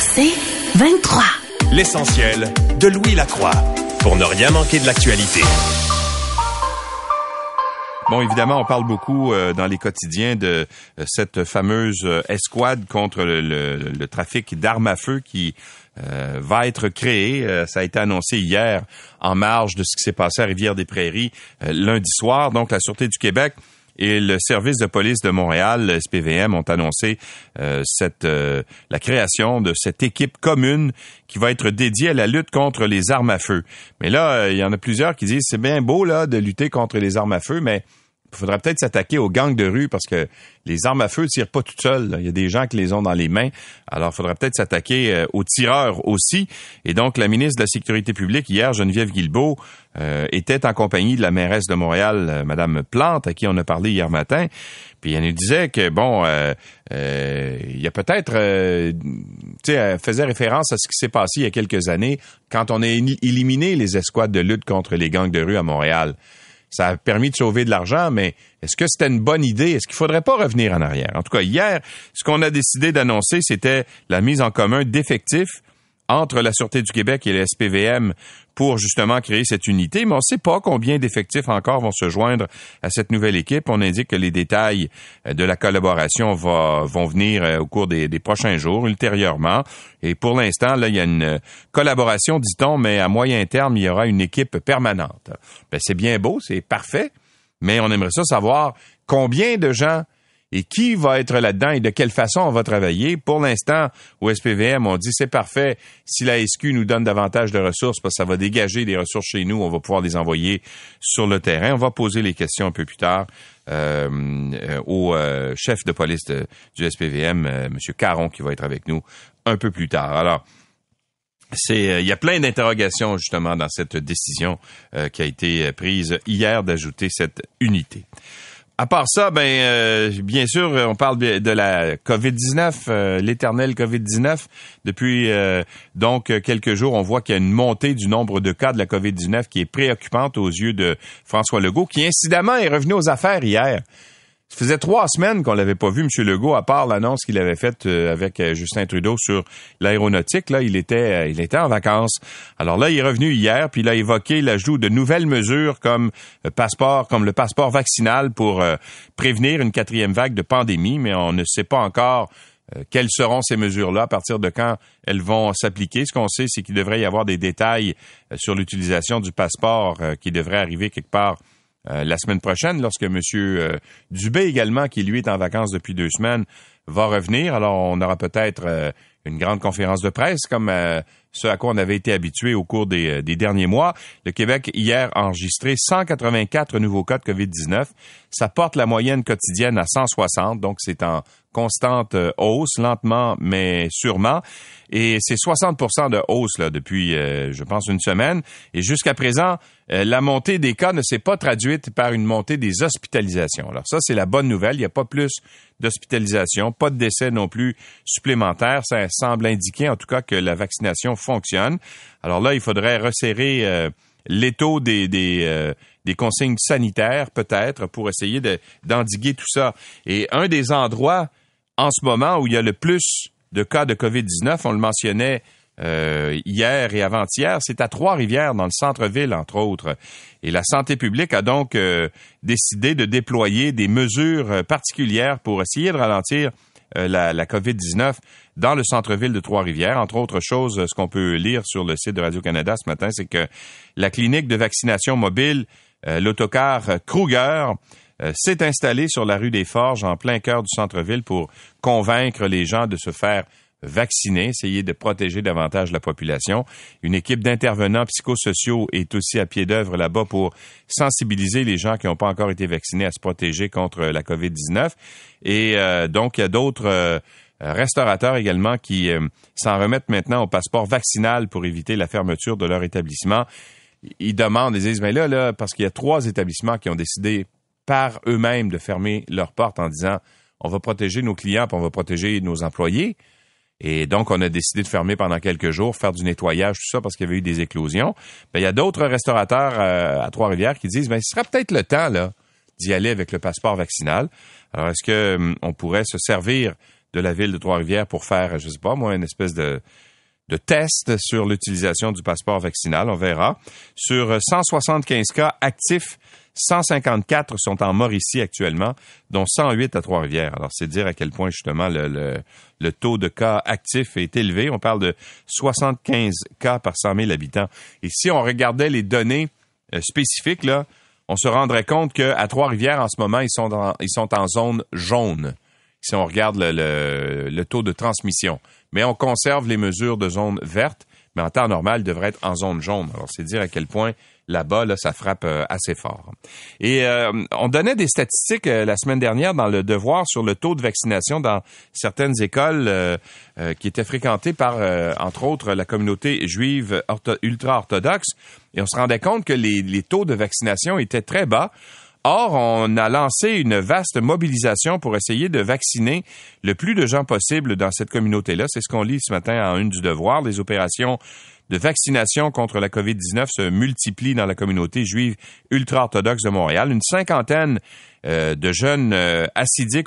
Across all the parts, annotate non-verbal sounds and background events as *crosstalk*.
C'est 23. L'essentiel de Louis Lacroix pour ne rien manquer de l'actualité. Bon, évidemment, on parle beaucoup euh, dans les quotidiens de euh, cette fameuse euh, escouade contre le, le- le trafic d'armes à feu qui euh, va être créée. Euh, ça a été annoncé hier en marge de ce qui s'est passé à Rivière-des-Prairies euh, lundi soir. Donc, la Sûreté du Québec et le service de police de Montréal, SPVM, ont annoncé euh, euh, la création de cette équipe commune qui va être dédiée à la lutte contre les armes à feu. Mais là, euh, il y en a plusieurs qui disent c'est bien beau là de lutter contre les armes à feu, mais faudrait peut-être s'attaquer aux gangs de rue parce que les armes à feu tirent pas toutes seules. Il y a des gens qui les ont dans les mains. Alors, il faudrait peut-être s'attaquer euh, aux tireurs aussi. Et donc, la ministre de la Sécurité publique, hier, Geneviève Guilbeault, euh, était en compagnie de la mairesse de Montréal, euh, Madame Plante, à qui on a parlé hier matin. Puis elle nous disait que, bon, euh, il y a peut-être... tu sais, elle faisait référence à ce qui s'est passé il y a quelques années quand on a éliminé les escouades de lutte contre les gangs de rue à Montréal. Ça a permis de sauver de l'argent, mais est-ce que c'était une bonne idée? Est-ce qu'il faudrait pas revenir en arrière? En tout cas, hier, ce qu'on a décidé d'annoncer, c'était la mise en commun d'effectifs entre la Sûreté du Québec et le SPVM pour justement créer cette unité, mais on ne sait pas combien d'effectifs encore vont se joindre à cette nouvelle équipe. On indique que les détails euh, de la collaboration vont venir euh, au cours des, prochains jours, ultérieurement. Et pour l'instant, là, il y a une collaboration, dit-on, mais à moyen terme, il y aura une équipe permanente. Ben, c'est bien beau, c'est parfait, mais on aimerait ça savoir combien de gens et qui va être là-dedans et de quelle façon on va travailler? Pour l'instant, au SPVM, on dit c'est parfait. Si la SQ nous donne davantage de ressources, parce que ça va dégager des ressources chez nous, on va pouvoir les envoyer sur le terrain. On va poser les questions un peu plus tard euh, euh, au euh, chef de police du SPVM, M. Caron, qui va être avec nous un peu plus tard. Alors, c'est, il y a plein d'interrogations justement dans cette décision qui a été prise hier d'ajouter cette unité. À part ça, ben euh, bien sûr, on parle de la COVID-19, euh, l'éternel COVID-19. Depuis euh, donc quelques jours, on voit qu'il y a une montée du nombre de cas de la COVID-19 qui est préoccupante aux yeux de François Legault, qui incidemment est revenu aux affaires hier. Ça faisait trois semaines qu'on l'avait pas vu, M. Legault, à part l'annonce qu'il avait faite euh, avec euh, Justin Trudeau sur l'aéronautique. Là, il était, euh, il était en vacances. Alors là, il est revenu hier, puis il a évoqué l'ajout de nouvelles mesures comme passeport, comme le passeport vaccinal pour prévenir une quatrième vague de pandémie, mais on ne sait pas encore quelles seront ces mesures-là, à partir de quand elles vont s'appliquer. Ce qu'on sait, c'est qu'il devrait y avoir des détails sur l'utilisation du passeport qui devrait arriver quelque part euh, la semaine prochaine, lorsque M. euh, Dubé également, qui lui est en vacances depuis deux semaines, va revenir. Alors, on aura peut-être euh, une grande conférence de presse, comme euh, ce à quoi on avait été habitué au cours des, euh, des derniers mois. Le Québec, hier, a enregistré 184 nouveaux cas de COVID-19. Ça porte la moyenne quotidienne à 160, donc c'est en constante euh, hausse, lentement mais sûrement. Et c'est 60 de hausse là, depuis, euh, je pense, une semaine. Et jusqu'à présent, euh, la montée des cas ne s'est pas traduite par une montée des hospitalisations. Alors ça, c'est la bonne nouvelle. Il n'y a pas plus d'hospitalisation, pas de décès non plus supplémentaires. Ça semble indiquer en tout cas que la vaccination Alors là, il faudrait resserrer euh, l'étau euh, des consignes sanitaires, peut-être, pour essayer de- d'endiguer tout ça. Et un des endroits en ce moment où il y a le plus de cas de COVID-19, on le mentionnait euh, hier et avant-hier, c'est à Trois-Rivières, dans le centre-ville, entre autres. Et la santé publique a donc décidé de déployer des mesures particulières pour essayer de ralentir la COVID-19 dans le centre-ville de Trois-Rivières. Entre autres choses, ce qu'on peut lire sur le site de Radio-Canada ce matin, c'est que la clinique de vaccination mobile, euh, l'autocar Kruger, euh, s'est installée sur la rue des Forges, en plein cœur du centre-ville, pour convaincre les gens de se faire vacciner, essayer de protéger davantage la population. Une équipe d'intervenants psychosociaux est aussi à pied d'œuvre là-bas pour sensibiliser les gens qui n'ont pas encore été vaccinés à se protéger contre la COVID-19. Et euh, donc, il y a d'autres euh, restaurateurs également qui s'en remettent maintenant au passeport vaccinal pour éviter la fermeture de leur établissement. Ils demandent, ils disent, mais là, là, parce qu'il y a trois établissements qui ont décidé par eux-mêmes de fermer leurs portes en disant, on va protéger nos clients, puis on va protéger nos employés. Et donc, on a décidé de fermer pendant quelques jours, faire du nettoyage, tout ça, parce qu'il y avait eu des éclosions. Ben, il y a d'autres restaurateurs euh, à Trois-Rivières qui disent, ben, ce sera peut-être le temps, là, d'y aller avec le passeport vaccinal. Alors, est-ce que hum, pourrait se servir de la ville de Trois-Rivières pour faire, je sais pas, moi, une espèce de, de test sur l'utilisation du passeport vaccinal? On verra. Sur 175 cas actifs 154 sont en Mauricie actuellement, dont 108 à Trois-Rivières. Alors, c'est dire à quel point, justement, le, le, taux de cas actifs est élevé. On parle de 75 cas par 100 000 habitants. Et si on regardait les données euh, spécifiques, là, on se rendrait compte qu'à Trois-Rivières, en ce moment, ils sont, ils sont en zone jaune si on regarde le, taux de transmission. Mais on conserve les mesures de zone verte, mais en temps normal, ils devraient être en zone jaune. Alors, c'est dire à quel point là-bas, là, ça frappe euh, assez fort. Et euh, on donnait des statistiques euh, la semaine dernière dans le devoir sur le taux de vaccination dans certaines écoles qui étaient fréquentées par, entre autres, la communauté juive ultra-orthodoxe. Et on se rendait compte que les taux de vaccination étaient très bas. Or, on a lancé une vaste mobilisation pour essayer de vacciner le plus de gens possible dans cette communauté-là. C'est ce qu'on lit ce matin en une du devoir. Les opérations de vaccination contre la COVID-19 se multiplient dans la communauté juive ultra-orthodoxe de Montréal. Une cinquantaine euh, de jeunes euh,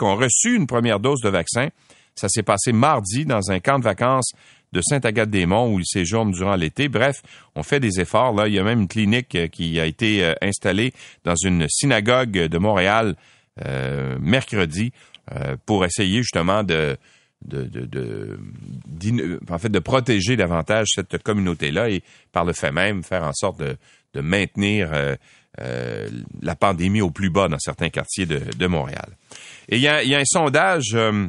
ont reçu une première dose de vaccin. Ça s'est passé mardi dans un camp de vacances de Sainte-Agathe-des-Monts où ils séjournent durant l'été. Bref, on fait des efforts. Là, il y a même une clinique euh, qui a été installée dans une synagogue de Montréal mercredi pour essayer justement de protéger davantage cette communauté-là et par le fait même faire en sorte de, maintenir euh, euh, la pandémie au plus bas dans certains quartiers de, Montréal. Et il y a, un sondage, euh,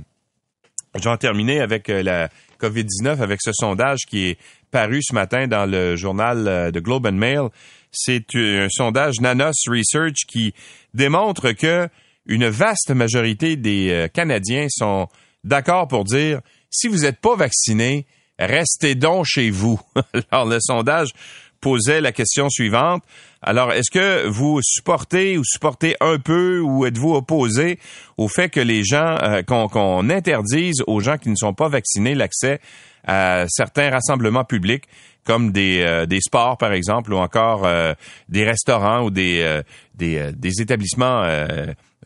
j'en terminé avec euh, la COVID-19, avec ce sondage qui est paru ce matin dans le journal de Globe and Mail. C'est un sondage Nanos Research qui démontre que une vaste majorité des Canadiens sont d'accord pour dire si vous n'êtes pas vacciné, restez donc chez vous. *laughs* Alors, le sondage posait la question suivante. Alors, est-ce que vous supportez ou supportez un peu ou êtes-vous opposé au fait que les gens, euh, qu'on interdise aux gens qui ne sont pas vaccinés l'accès à certains rassemblements publics? comme des, euh, des sports par exemple ou encore euh, des restaurants ou des des, des établissements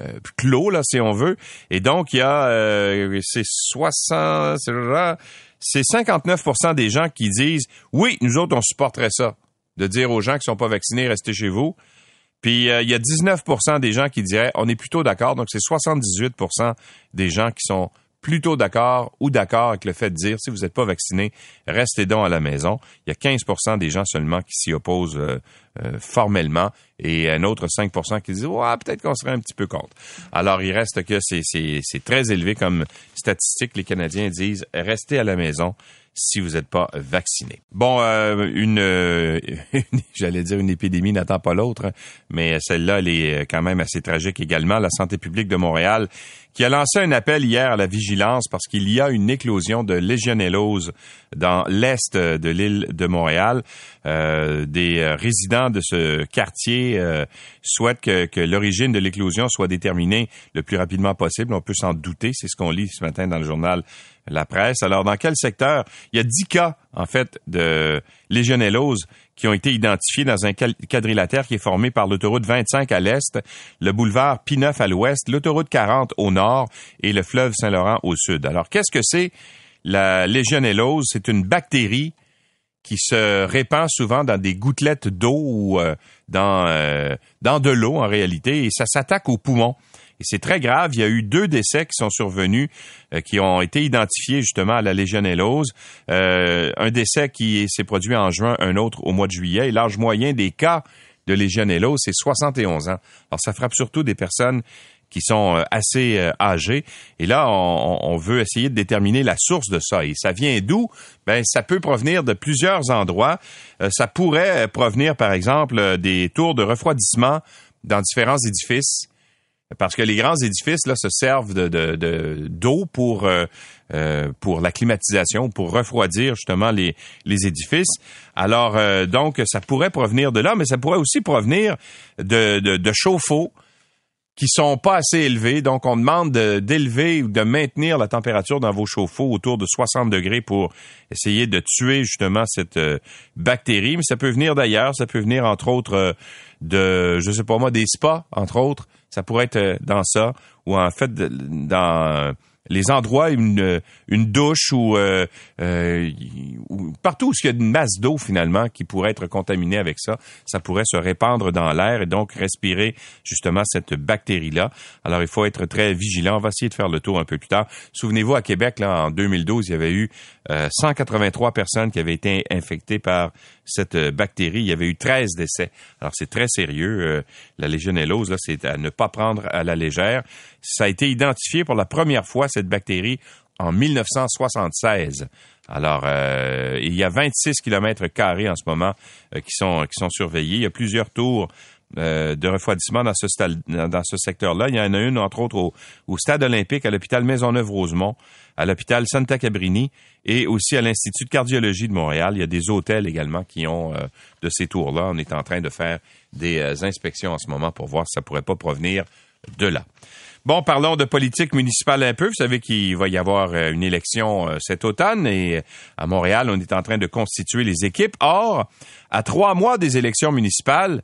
euh, clos, là, si on veut. Et donc, il y a euh, c'est 60, c'est 59% des gens qui disent oui, nous autres, on supporterait ça. De dire aux gens qui sont pas vaccinés, restez chez vous. Puis euh, il y a 19% des gens qui diraient on est plutôt d'accord. Donc c'est 78% des gens qui sont plutôt d'accord ou d'accord avec le fait de dire si vous n'êtes pas vacciné, restez donc à la maison. Il y a 15% des gens seulement qui s'y opposent euh, euh, formellement et un autre 5% qui disent ouais, peut-être qu'on serait un petit peu contre. Alors il reste que c'est c'est très élevé comme statistique. Les Canadiens disent restez à la maison si vous n'êtes pas vacciné. Bon, euh, *laughs* une, j'allais dire une épidémie n'attend pas l'autre, mais celle-là, elle est quand même assez tragique également. La santé publique de Montréal qui a lancé un appel hier à la vigilance parce qu'il y a une éclosion de légionellose dans l'est de l'île de Montréal. Euh, des résidents de ce quartier euh, souhaitent que l'origine de l'éclosion soit déterminée le plus rapidement possible. On peut s'en douter, c'est ce qu'on lit ce matin dans le journal La Presse. Alors, dans quel secteur? Il y a dix cas, en fait, de légionellose qui ont été identifiés dans un quadrilatère qui est formé par l'autoroute 25 à l'est, le boulevard P9 à l'ouest, l'autoroute 40 au nord et le fleuve Saint-Laurent au sud. Alors, qu'est-ce que c'est la légionellose? C'est une bactérie qui se répand souvent dans des gouttelettes d'eau ou euh, euh, dans de l'eau en réalité, et ça s'attaque aux poumons. Et c'est très grave. Il y a eu deux décès qui sont survenus, euh, qui ont été identifiés justement à la légionellose. Euh, un décès qui s'est produit en juin, un autre au mois de juillet. Et l'âge moyen des cas de légionellose, c'est 71 ans. Alors, ça frappe surtout des personnes qui sont euh, assez âgées. Et là, on, veut essayer de déterminer la source de ça. Et ça vient d'où? Ben, ça peut provenir de plusieurs endroits. ça pourrait provenir, par exemple, des tours de refroidissement dans différents édifices parce que les grands édifices là se servent de d'eau pour euh, euh, pour la climatisation, pour refroidir justement les les édifices. Alors euh, donc ça pourrait provenir de là, mais ça pourrait aussi provenir de de, de chauffe-eau qui sont pas assez élevés. Donc, on demande d'élever ou de, maintenir la température dans vos chauffe-eau autour de 60 degrés pour essayer de tuer justement cette bactérie. Mais ça peut venir d'ailleurs. Ça peut venir, entre autres, de, je sais pas moi, des spas, entre autres. Ça pourrait être euh, dans ça, ou en fait dans les endroits, une, une douche euh, ou, partout où il y a une masse d'eau finalement qui pourrait être contaminée avec ça, ça pourrait se répandre dans l'air et donc respirer justement cette bactérie-là. Alors il faut être très vigilant. On va essayer de faire le tour un peu plus tard. Souvenez-vous, à Québec, là, en 2012, il y avait eu 183 euh, personnes qui avaient été infectées par cette euh, bactérie. Il y avait eu 13 décès. Alors c'est très sérieux. la légionellose, là, c'est à ne pas prendre à la légère. Ça a été identifié pour la première fois, cette bactérie, en 1976. Alors, euh, il y a 26 kilomètres carrés en ce moment euh, qui sont qui sont surveillés. Il y a plusieurs tours euh, de refroidissement dans ce dans ce secteur-là. Il y en a une entre autres au, au stade olympique, à l'hôpital Maisonneuve-Rosemont, à l'hôpital Santa Cabrini et aussi à l'institut de cardiologie de Montréal. Il y a des hôtels également qui ont de ces tours-là. On est en train de faire des inspections en ce moment pour voir si ça pourrait pas provenir de là. Bon, parlons de politique municipale un peu. Vous savez qu'il va y avoir euh, une élection euh, cet automne et à Montréal, on est en train de constituer les équipes. Or, à trois mois des élections municipales,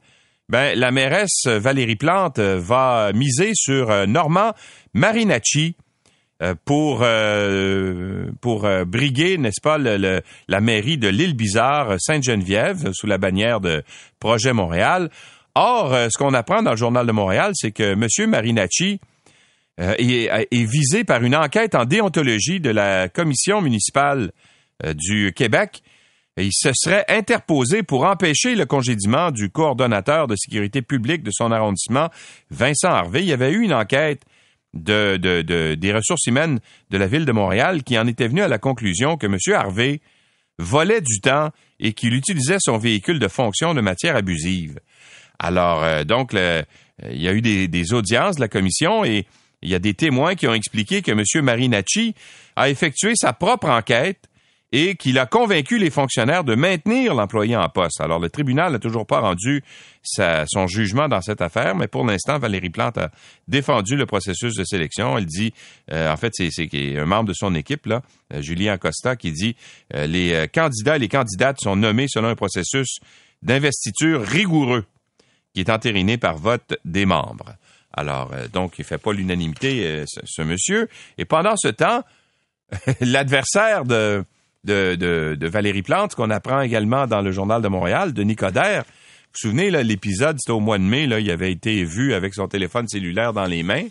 ben, la mairesse Valérie Plante euh, va miser sur Normand Marinacci pour pour briguer, n'est-ce pas, la mairie de l'île Bizarre, Sainte-Geneviève, sous la bannière de Projet Montréal. Or, ce qu'on apprend dans le journal de Montréal, c'est que M. Marinacci euh, est, visé par une enquête en déontologie de la commission municipale euh, du Québec. il se serait interposé pour empêcher le congédiement du coordonnateur de sécurité publique de son arrondissement, Vincent Harvey. Il y avait eu une enquête de, des ressources humaines de la ville de Montréal qui en était venue à la conclusion que M. Harvey volait du temps et qu'il utilisait son véhicule de fonction de matière abusive. Alors, euh, donc, il y a eu des, des audiences de la commission et il y a des témoins qui ont expliqué que M. Marinacci a effectué sa propre enquête et qu'il a convaincu les fonctionnaires de maintenir l'employé en poste. Alors, le tribunal n'a toujours pas rendu son jugement dans cette affaire, mais pour l'instant, Valérie Plante a défendu le processus de sélection. Elle dit, euh, en fait, c'est un membre de son équipe, euh, Julien Acosta, qui dit euh, les candidats et les candidates sont nommés selon un processus d'investiture rigoureux qui est entériné par vote des membres. Alors, euh, donc, il fait pas l'unanimité, euh, ce, monsieur. Et pendant ce temps, *laughs* l'adversaire de, de, de, Valérie Plante, qu'on apprend également dans le Journal de Montréal, de Nicodère, vous vous souvenez, l'épisode, c'était au mois de mai, là, il avait été vu avec son téléphone cellulaire dans les mains.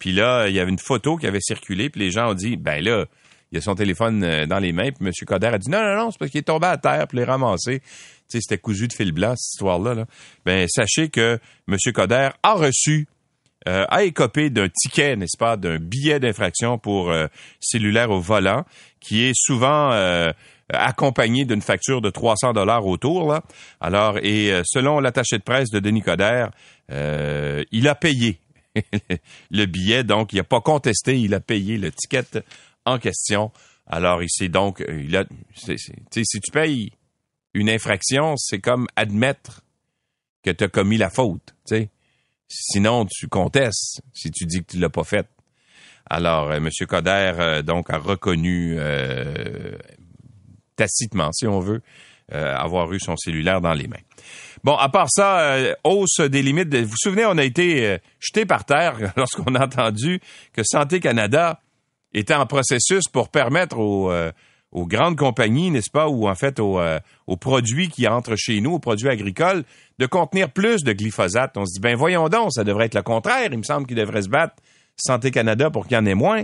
Puis là, il y avait une photo qui avait circulé, puis les gens ont dit, ben là, il a son téléphone euh, dans les mains, puis M. Coder a dit, non, non, non, c'est parce qu'il est tombé à terre, puis les ramassé. Tu sais, c'était cousu de fil blanc, cette histoire-là. Là. Ben, sachez que M. Coder a reçu euh, a écopé d'un ticket, n'est-ce pas, d'un billet d'infraction pour euh, cellulaire au volant, qui est souvent euh, accompagné d'une facture de 300 dollars autour. Là. Alors, et selon l'attaché de presse de Denis Coderre, il a payé *laughs* le billet, donc il n'a pas contesté, il a payé le ticket en question. Alors, il s'est donc, il a, si tu payes une infraction, c'est comme admettre que tu as commis la faute, tu sais. Sinon, tu contestes si tu dis que tu l'as pas fait. Alors, euh, M. Coder, euh, donc, a reconnu euh, tacitement, si on veut, avoir eu son cellulaire dans les mains. Bon, à part ça, hausse des limites. vous vous souvenez, on a été jeté par terre *laughs* lorsqu'on a entendu que Santé Canada était en processus pour permettre aux grandes compagnies, n'est-ce pas, ou en fait aux, produits qui entrent chez nous, aux produits agricoles, de contenir plus de glyphosate. On se dit, ben voyons donc, ça devrait être le contraire. Il me semble qu'il devrait se battre Santé Canada pour qu'il y en ait moins.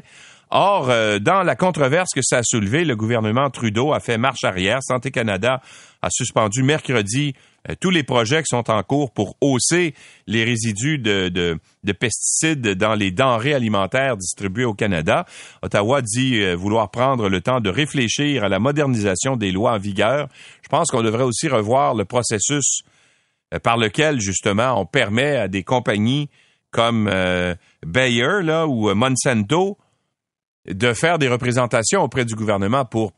Or, euh, dans la controverse que ça a soulevé, le gouvernement Trudeau a fait marche arrière. Santé Canada a suspendu mercredi euh, tous les projets qui sont en cours pour hausser les résidus de, de, de, pesticides dans les denrées alimentaires distribuées au Canada. Ottawa dit euh, vouloir prendre le temps de réfléchir à la modernisation des lois en vigueur. Je pense qu'on devrait aussi revoir le processus par lequel, justement, on permet à des compagnies comme Bayer là ou Monsanto de faire des représentations auprès du gouvernement pour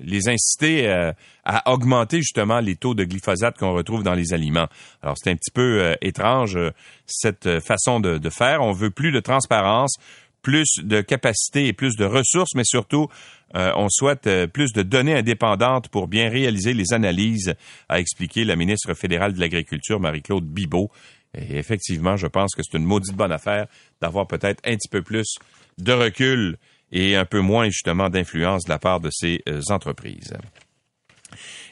les inciter euh, à augmenter justement les taux de glyphosate qu'on retrouve dans les aliments. Alors c'est un petit peu euh, étrange euh, cette façon de, de, faire. On veut plus de transparence, plus de capacité et plus de ressources, mais surtout on souhaite plus de données indépendantes pour bien réaliser les analyses, a expliqué la ministre fédérale de l'Agriculture, Marie-Claude Bibeau. Et effectivement, je pense que c'est une maudite bonne affaire d'avoir peut-être un petit peu plus de recul et un peu moins justement d'influence de la part de ces euh, entreprises.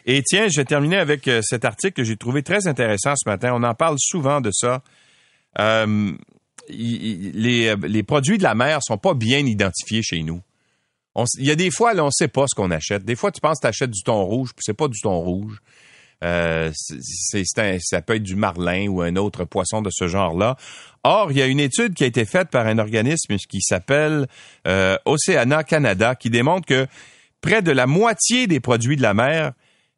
Et tiens, je vais terminer avec euh, cet article que j'ai trouvé très intéressant ce matin. On en parle souvent de ça. Euh, les, produits de la mer sont pas bien identifiés chez nous. Il y a des fois, là, on sait pas ce qu'on achète. Des fois, tu penses que tu achètes du thon rouge, puis c'est pas du thon rouge. Euh, ça peut être du marlin ou un autre poisson de ce genre-là. Or, il y a une étude qui a été faite par un organisme qui s'appelle euh, Oceana Canada qui démontre que près de la moitié des produits de la mer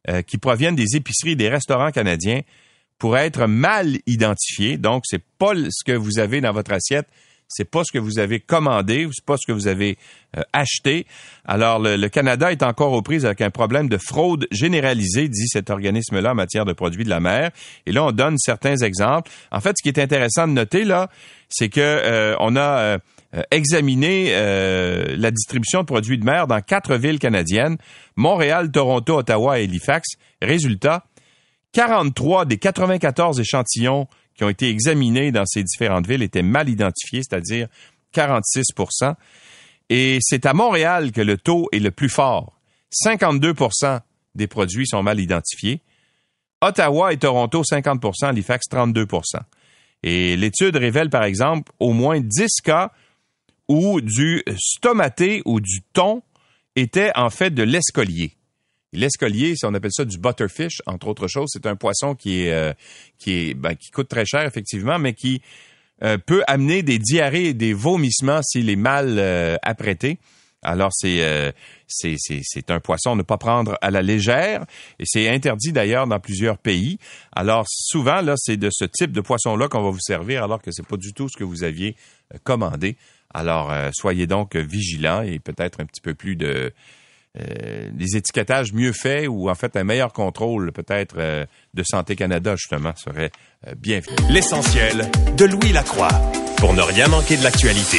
euh, qui proviennent des épiceries et des restaurants canadiens pourraient être mal identifiés. Donc, c'est pas ce que vous avez dans votre assiette c'est pas ce que vous avez commandé, c'est pas ce que vous avez euh, acheté. Alors le, Canada est encore aux prises avec un problème de fraude généralisée, dit cet organisme-là en matière de produits de la mer. Et là, on donne certains exemples. En fait, ce qui est intéressant de noter là, c'est que euh, on a euh, examiné la distribution de produits de mer dans quatre villes canadiennes Montréal, Toronto, Ottawa et Halifax. Résultat 43 des 94 échantillons qui ont été examinés dans ces différentes villes étaient mal identifiés, c'est-à-dire 46% Et c'est à Montréal que le taux est le plus fort. 52% des produits sont mal identifiés. Ottawa et Toronto, 50% Halifax, 32% Et l'étude révèle, par exemple, au moins 10 cas où du stomaté ou du thon était en fait de l'escolier. L'escolier, on appelle ça du butterfish, entre autres choses, c'est un poisson qui est euh, qui est ben, qui coûte très cher effectivement, mais qui euh, peut amener des diarrhées et des vomissements s'il est mal euh, apprêté. Alors c'est c'est c'est un poisson à ne pas prendre à la légère et c'est interdit d'ailleurs dans plusieurs pays. Alors souvent là, c'est de ce type de poisson là qu'on va vous servir alors que c'est pas du tout ce que vous aviez commandé. Alors soyez donc vigilants et peut-être un petit peu plus de euh, des étiquetages mieux faits ou en fait un meilleur contrôle peut-être euh, de Santé Canada justement serait euh, bien. L'essentiel de Louis Lacroix pour ne rien manquer de l'actualité.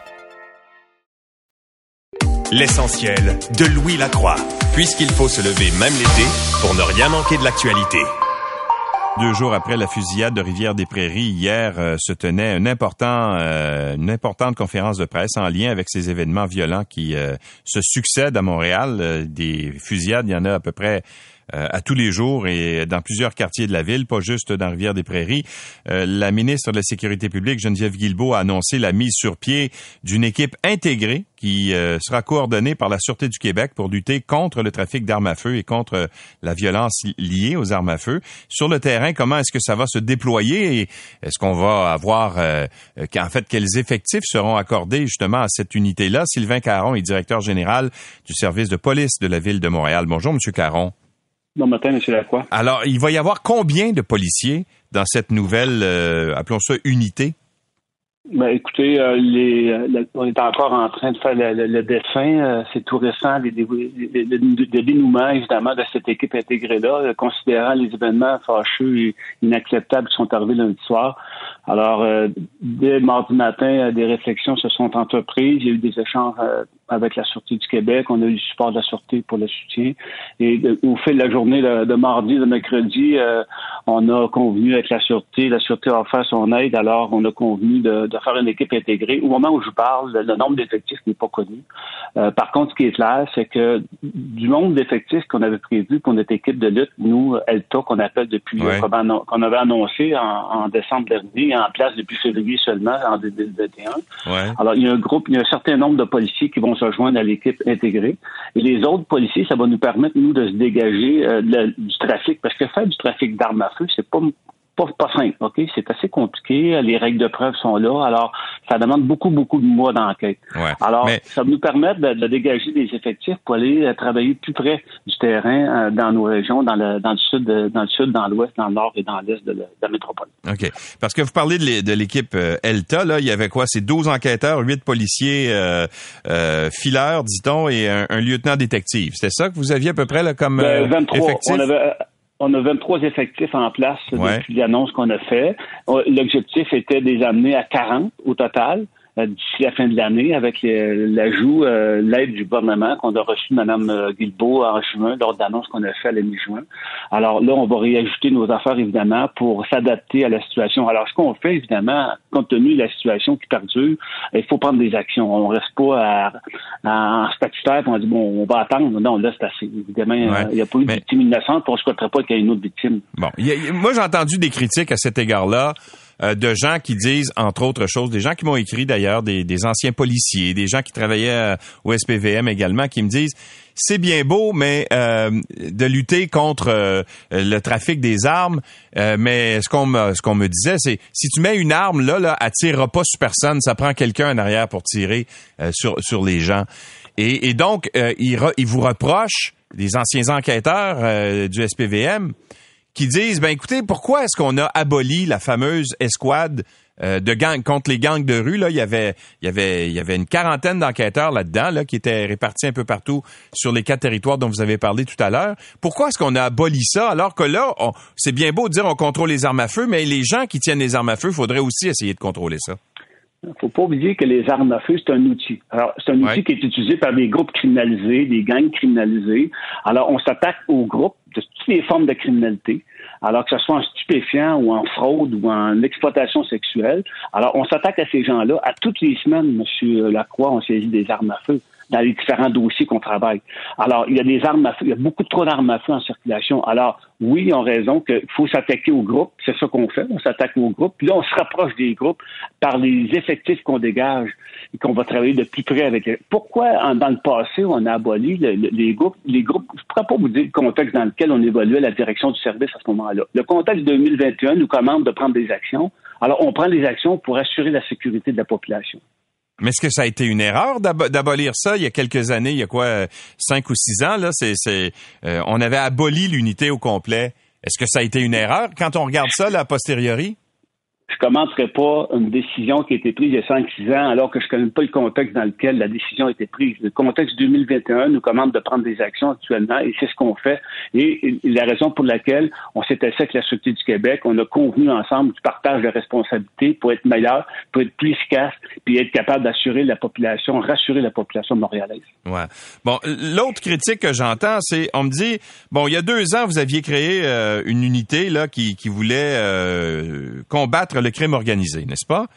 L'essentiel de Louis Lacroix, puisqu'il faut se lever même l'été pour ne rien manquer de l'actualité. Deux jours après la fusillade de Rivière-des-Prairies, hier euh, se tenait euh, une importante conférence de presse en lien avec ces événements violents qui euh, se succèdent à Montréal. des fusillades, il y en a à peu près à tous les jours et dans plusieurs quartiers de la ville, pas juste dans Rivière-des-Prairies. Euh, la ministre de la Sécurité publique, Geneviève Guilbeault, a annoncé la mise sur pied d'une équipe intégrée qui euh, sera coordonnée par la Sûreté du Québec pour lutter contre le trafic d'armes à feu et contre la violence liée aux armes à feu. Sur le terrain, comment est-ce que ça va se déployer et est-ce qu'on va avoir, en fait, quels effectifs seront accordés justement à cette unité-là? Sylvain Caron est directeur général du service de police de la ville de Montréal. Bonjour, Monsieur Caron. Bon matin, M. Lacroix. Alors, il va y avoir combien de policiers dans cette nouvelle, euh, appelons ça, unité? Ben, écoutez, euh, les, euh, on est encore en train de faire le, dessin. c'est tout récent, le dénouement, évidemment, de cette équipe intégrée-là, considérant les événements fâcheux et inacceptables qui sont arrivés lundi soir. Alors, dès mardi matin, des réflexions se sont entreprises. Il y a eu des échanges avec la Sûreté du Québec. On a eu le support de la Sûreté pour le soutien. Et au fil de la journée de, mardi, de mercredi, euh, on a convenu avec la Sûreté. La Sûreté a offert son aide. Alors, on a convenu de, faire une équipe intégrée. Au moment où je parle, le, nombre d'effectifs n'est pas connu. Euh, par contre, ce qui est clair, c'est que du nombre d'effectifs qu'on avait prévu pour notre équipe de lutte, nous, ELTA, qu'on appelle depuis, qu'on avait annoncé en, décembre dernier, en place depuis février seulement, en 2021. Alors, il y a un groupe, il y a un certain nombre de policiers qui vont se joindre à l'équipe intégrée. Et les autres policiers, ça va nous permettre, nous, de se dégager euh, du trafic. Parce que faire du trafic d'armes à feu, c'est pas pas, simple, OK? C'est assez compliqué. Les règles de preuve sont là. Alors, ça demande beaucoup, beaucoup de mois d'enquête. alors, ça va nous permettre de, dégager des effectifs pour aller euh, travailler plus près du terrain euh, dans nos régions, dans le, dans le sud, dans le sud, dans l'ouest, dans le nord et dans l'est de, la métropole. OK. Parce que vous parlez de l'équipe euh, ELTA, là, il y avait quoi? C'est 12 enquêteurs, 8 policiers euh, fileurs, dit-on, et un, lieutenant détective. C'était ça que vous aviez à peu près là, comme ben, 23, effectif? On avait, on a 23 effectifs en place depuis l'annonce qu'on a fait. L'objectif était de les amener à 40 au total. Euh, d'ici la fin de l'année avec l'ajout, euh, l'aide du gouvernement qu'on a reçu de Mme euh, Guilbeault en juin lors de l'annonce qu'on a fait à la mi-juin. Alors là, on va réajuster nos affaires évidemment pour s'adapter à la situation. Alors ce qu'on fait évidemment, compte tenu de la situation qui perdure, il faut prendre des actions. On reste pas à, à, en statutaire on dit bon, on va attendre. Non, là c'est assez. Évidemment, il n'y a pas eu de victime innocente, on ne souhaiterait pas qu'il y ait une autre victime. Bon, moi j'ai entendu des critiques à cet égard-là. Euh, de gens qui disent, entre autres choses, des gens qui m'ont écrit d'ailleurs, des, anciens policiers, des gens qui travaillaient euh, au SPVM également, qui me disent, c'est bien beau, mais euh, de lutter contre le trafic des armes, mais ce qu'on me, ce qu'on me disait, c'est si tu mets une arme là, là, elle tirera pas sur personne, ça prend quelqu'un en arrière pour tirer sur sur les gens. Et, donc, ils, ils vous reprochent, les anciens enquêteurs du SPVM, qui disent ben écoutez, pourquoi est-ce qu'on a aboli la fameuse escouade euh, de gang contre les gangs de rue? Là, il y avait il y avait il y avait une quarantaine d'enquêteurs là-dedans là qui étaient répartis un peu partout sur les quatre territoires dont vous avez parlé tout à l'heure. Pourquoi est-ce qu'on a aboli ça alors que là c'est bien beau de dire on contrôle les armes à feu mais les gens qui tiennent les armes à feu, faudrait aussi essayer de contrôler ça. Il faut pas oublier que les armes à feu, c'est un outil. Alors, c'est un outil qui est utilisé par des groupes criminalisés, des gangs criminalisés. Alors, on s'attaque aux groupes de toutes les formes de criminalité, alors que ce soit en stupéfiant ou en fraude ou en exploitation sexuelle. Alors, on s'attaque à ces gens-là. À toutes les semaines, M. Lacroix, on saisit des armes à feu dans les différents dossiers qu'on travaille. Alors, il y a des armes à feu, il y a beaucoup trop d'armes à feu en circulation. Alors, oui, ils ont raison qu'il faut s'attaquer aux groupes. C'est ça qu'on fait. On s'attaque aux groupes. Puis là, on se rapproche des groupes par les effectifs qu'on dégage et qu'on va travailler de plus près avec eux. Pourquoi, dans le passé, on a aboli les groupes? Les groupes, je ne pourrais pas vous dire le contexte dans lequel on évoluait la direction du service à ce moment-là. Le contexte 2021 nous commande de prendre des actions. Alors, on prend des actions pour assurer la sécurité de la population. Mais est-ce que ça a été une erreur d'abolir ça il y a quelques années, il y a quoi, cinq ou six ans là? C'est, euh, on avait aboli l'unité au complet. Est-ce que ça a été une erreur? Quand on regarde ça là, a posteriori? Je commenterai pas une décision qui a été prise il y a 5-6 ans alors que je connais pas le contexte dans lequel la décision a été prise. Le contexte 2021 nous commande de prendre des actions actuellement et c'est ce qu'on fait. Et, la raison pour laquelle on s'est assis avec la Sûreté du Québec, on a convenu ensemble du partage de responsabilités pour être meilleur, pour être plus efficace, puis être capable d'assurer la population, rassurer la population montréalaise. Ouais. Bon, l'autre critique que j'entends, c'est, on me dit, bon, il y a deux ans, vous aviez créé euh, une unité là qui, qui voulait euh, combattre le crime organisé, n'est-ce pas?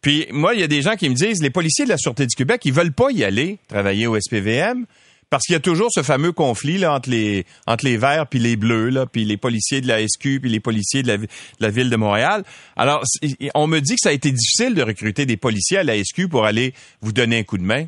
Puis moi, il y a des gens qui me disent, les policiers de la Sûreté du Québec, ils veulent pas y aller travailler au SPVM parce qu'il y a toujours ce fameux conflit là, entre les verts puis les bleus puis les policiers de la SQ puis les policiers de la, ville de Montréal. Alors on me dit que ça a été difficile de recruter des policiers à la SQ pour aller vous donner un coup de main.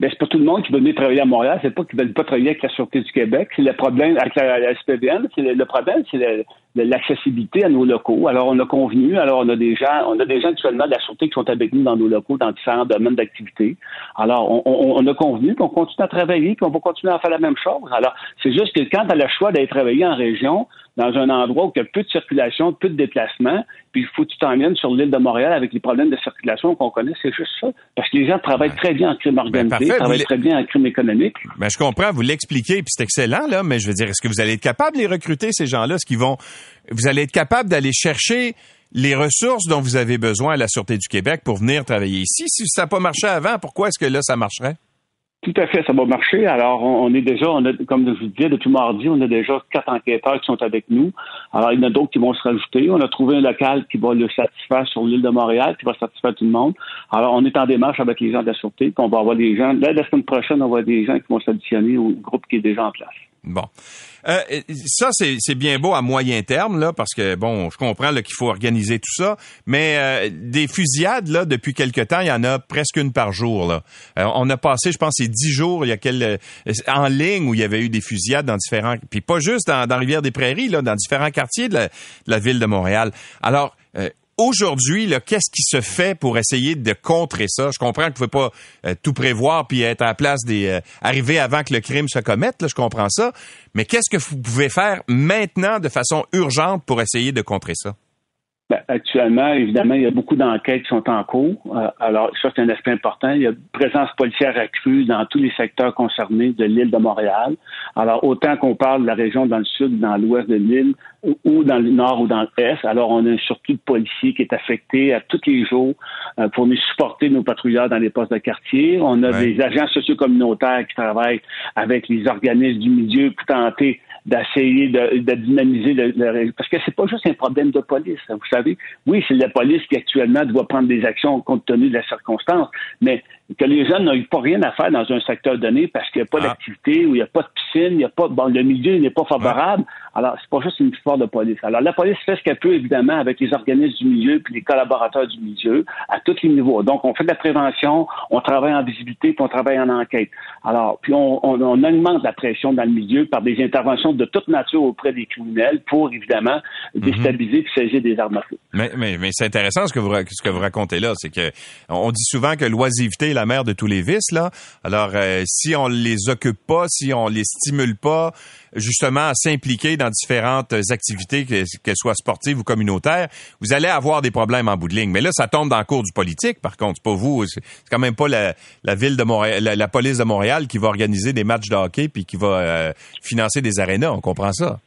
Ben, c'est pas tout le monde qui veut venir travailler à Montréal. C'est pas qu'ils veulent pas travailler avec la Sûreté du Québec. C'est le problème avec la, SPVM. C'est le, problème, c'est l'accessibilité à nos locaux. Alors, on a convenu. Alors, on a des gens, on a des gens actuellement de la Sûreté qui sont avec nous dans nos locaux, dans différents domaines d'activité. Alors, on, on, a convenu qu'on continue à travailler, qu'on va continuer à faire la même chose. Alors, c'est juste que quand tu as le choix d'aller travailler en région, dans un endroit où il y a peu de circulation, peu de déplacement, puis il faut que tu t'emmènes sur l'île de Montréal avec les problèmes de circulation qu'on connaît, c'est juste ça. Parce que les gens travaillent très bien en crime ben, organisé, travaillent très bien en crime économique. Ben, je comprends, vous l'expliquez, puis c'est excellent, là, mais je veux dire, est-ce que vous allez être capable de les recruter, ces gens-là? Est-ce qu'ils vont, vous allez être capable d'aller chercher les ressources dont vous avez besoin à la Sûreté du Québec pour venir travailler ici? Si ça n'a pas marché avant, pourquoi est-ce que là, ça marcherait? Tout à fait, ça va marcher. Alors, on, est déjà, on a, comme je vous disais, depuis mardi, on a déjà quatre enquêteurs qui sont avec nous. Alors, il y en a d'autres qui vont se rajouter. On a trouvé un local qui va le satisfaire sur l'île de Montréal, qui va satisfaire tout le monde. Alors, on est en démarche avec les gens de la Sûreté, puis on va avoir des gens. Là, la semaine prochaine, on va avoir des gens qui vont s'additionner au groupe qui est déjà en place. Bon. Euh, ça, c'est bien beau à moyen terme, là, parce que, bon, je comprends qu'il faut organiser tout ça, mais euh, des fusillades, là, depuis quelque temps, il y en a presque une par jour. Là. Euh, on a passé, je pense, ces dix jours, il y a quel, en ligne où il y avait eu des fusillades dans différents... Puis pas juste dans, dans Rivière-des-Prairies, là, dans différents quartiers de la, de la ville de Montréal. Alors, aujourd'hui, qu'est-ce qui se fait pour essayer de contrer ça? Je comprends que vous ne pouvez pas euh, tout prévoir puis être à la place des... Euh, arriver avant que le crime se commette, je comprends ça. Mais qu'est-ce que vous pouvez faire maintenant de façon urgente pour essayer de contrer ça? Ben, actuellement, évidemment, il y a beaucoup d'enquêtes qui sont en cours. Euh, alors, ça, c'est un aspect important. Il y a une présence policière accrue dans tous les secteurs concernés de l'île de Montréal. Alors, autant qu'on parle de la région dans le sud, dans l'ouest de l'île, ou, dans le nord ou dans l'est, alors on a un surplus de policiers qui est affecté à tous les jours euh, pour nous supporter nos patrouilleurs dans les postes de quartier. On a des agents socio-communautaires qui travaillent avec les organismes du milieu pour tenter d'essayer de, de, dynamiser le, parce que c'est pas juste un problème de police. Vous savez, oui, c'est la police qui actuellement doit prendre des actions compte tenu de la circonstance, mais que les jeunes n'ont pas rien à faire dans un secteur donné parce qu'il n'y a pas ah. d'activité ou il n'y a pas de piscine, il n'y a pas bon, le milieu n'est pas favorable. Alors, c'est pas juste une histoire de police. Alors, la police fait ce qu'elle peut, évidemment, avec les organismes du milieu puis les collaborateurs du milieu à tous les niveaux. Donc, on fait de la prévention, on travaille en visibilité, puis on travaille en enquête. Alors, puis on, on, on augmente la pression dans le milieu par des interventions de toute nature auprès des criminels pour, évidemment, mhm. déstabiliser et saisir des armes à feu. Mais, mais, mais c'est intéressant ce que vous, ce que vous racontez là. C'est que on dit souvent que l'oisiveté la mère de tous les vices, là. Alors, euh, si on les occupe pas, si on les stimule pas, justement, s'impliquer dans différentes activités, qu'elles soient sportives ou communautaires, vous allez avoir des problèmes en bout de ligne. Mais là, ça tombe dans le cours du politique, par contre. C'est pas vous, c'est quand même pas la, ville de Montréal, la, police de Montréal qui va organiser des matchs de hockey puis qui va euh, financer des arénas. On comprend ça.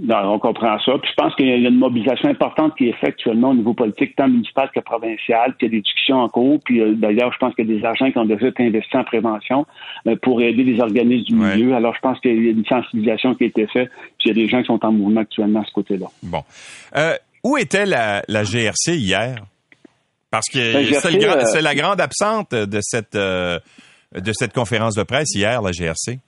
Non, on comprend ça. Puis je pense qu'il y a une mobilisation importante qui est faite actuellement au niveau politique, tant municipal que provincial, qu'il y a des discussions en cours. Puis euh, d'ailleurs, je pense qu'il y a des argents qui ont déjà été investis en prévention euh, pour aider les organismes du milieu. Alors je pense qu'il y a une sensibilisation qui a été faite. Puis il y a des gens qui sont en mouvement actuellement à ce côté-là. Bon. Euh, où était la, GRC hier? Parce que c'est la grande absente de cette, de cette conférence de presse hier, la GRC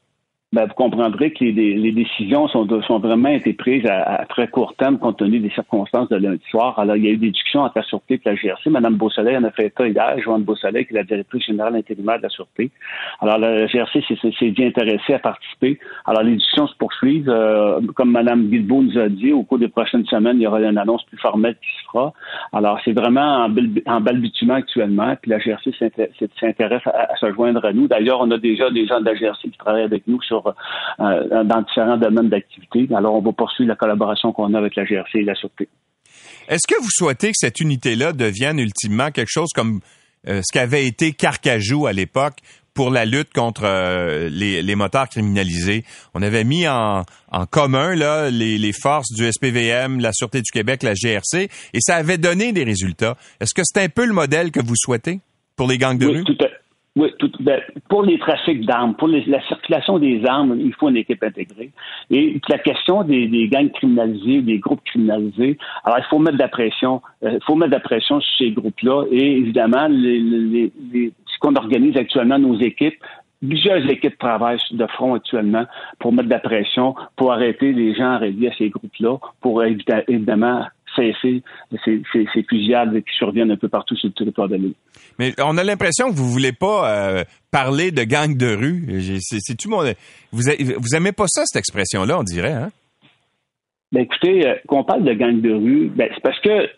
ben, vous comprendrez que les, les décisions sont, sont, vraiment été prises à, très court terme compte tenu des circonstances de lundi soir. Alors, il y a eu des discussions entre la Sûreté et la GRC. Madame Beausoleil en a fait état hier, Joanne Beausoleil, qui est la directrice générale intérimaire de la Sûreté. Alors, la GRC s'est bien intéressée à participer. Alors, les discussions se poursuivent. Euh, comme Madame Guilbeault nous a dit, au cours des prochaines semaines, il y aura une annonce plus formelle qui se fera. Alors, c'est vraiment en, en, balbutiement actuellement. Puis la GRC s'intéresse à, à, se joindre à nous. D'ailleurs, on a déjà des gens de la GRC qui travaillent avec nous sur euh, dans différents domaines d'activité. Alors, on va poursuivre la collaboration qu'on a avec la GRC et la Sûreté. Est-ce que vous souhaitez que cette unité-là devienne ultimement quelque chose comme euh, ce qu'avait été Carcajou à l'époque pour la lutte contre euh, les, les, moteurs criminalisés? On avait mis en, en commun là, les, les, forces du SPVM, la Sûreté du Québec, la GRC, et ça avait donné des résultats. Est-ce que c'est un peu le modèle que vous souhaitez pour les gangs de oui, rue? Tout à, oui, tout, ben, pour les trafics d'armes, pour la circulation des armes, il faut une équipe intégrée. Et la question des, des gangs criminalisés, des groupes criminalisés, alors il faut mettre de la pression, euh, faut mettre de la pression sur ces groupes-là. Et évidemment, les, les, les, ce qu'on organise actuellement, nos équipes, plusieurs équipes travaillent de front actuellement pour mettre de la pression, pour arrêter les gens reliés à ces groupes-là, pour évidemment cesser ces, ces, fusillades qui surviennent un peu partout sur le territoire de l'île. Mais on a l'impression que vous voulez pas euh, parler de gang de rue. C'est tout mon. Vous, vous aimez pas ça cette expression-là, on dirait, hein? Ben écoutez, euh, qu'on parle de gang de rue, ben, c'est parce que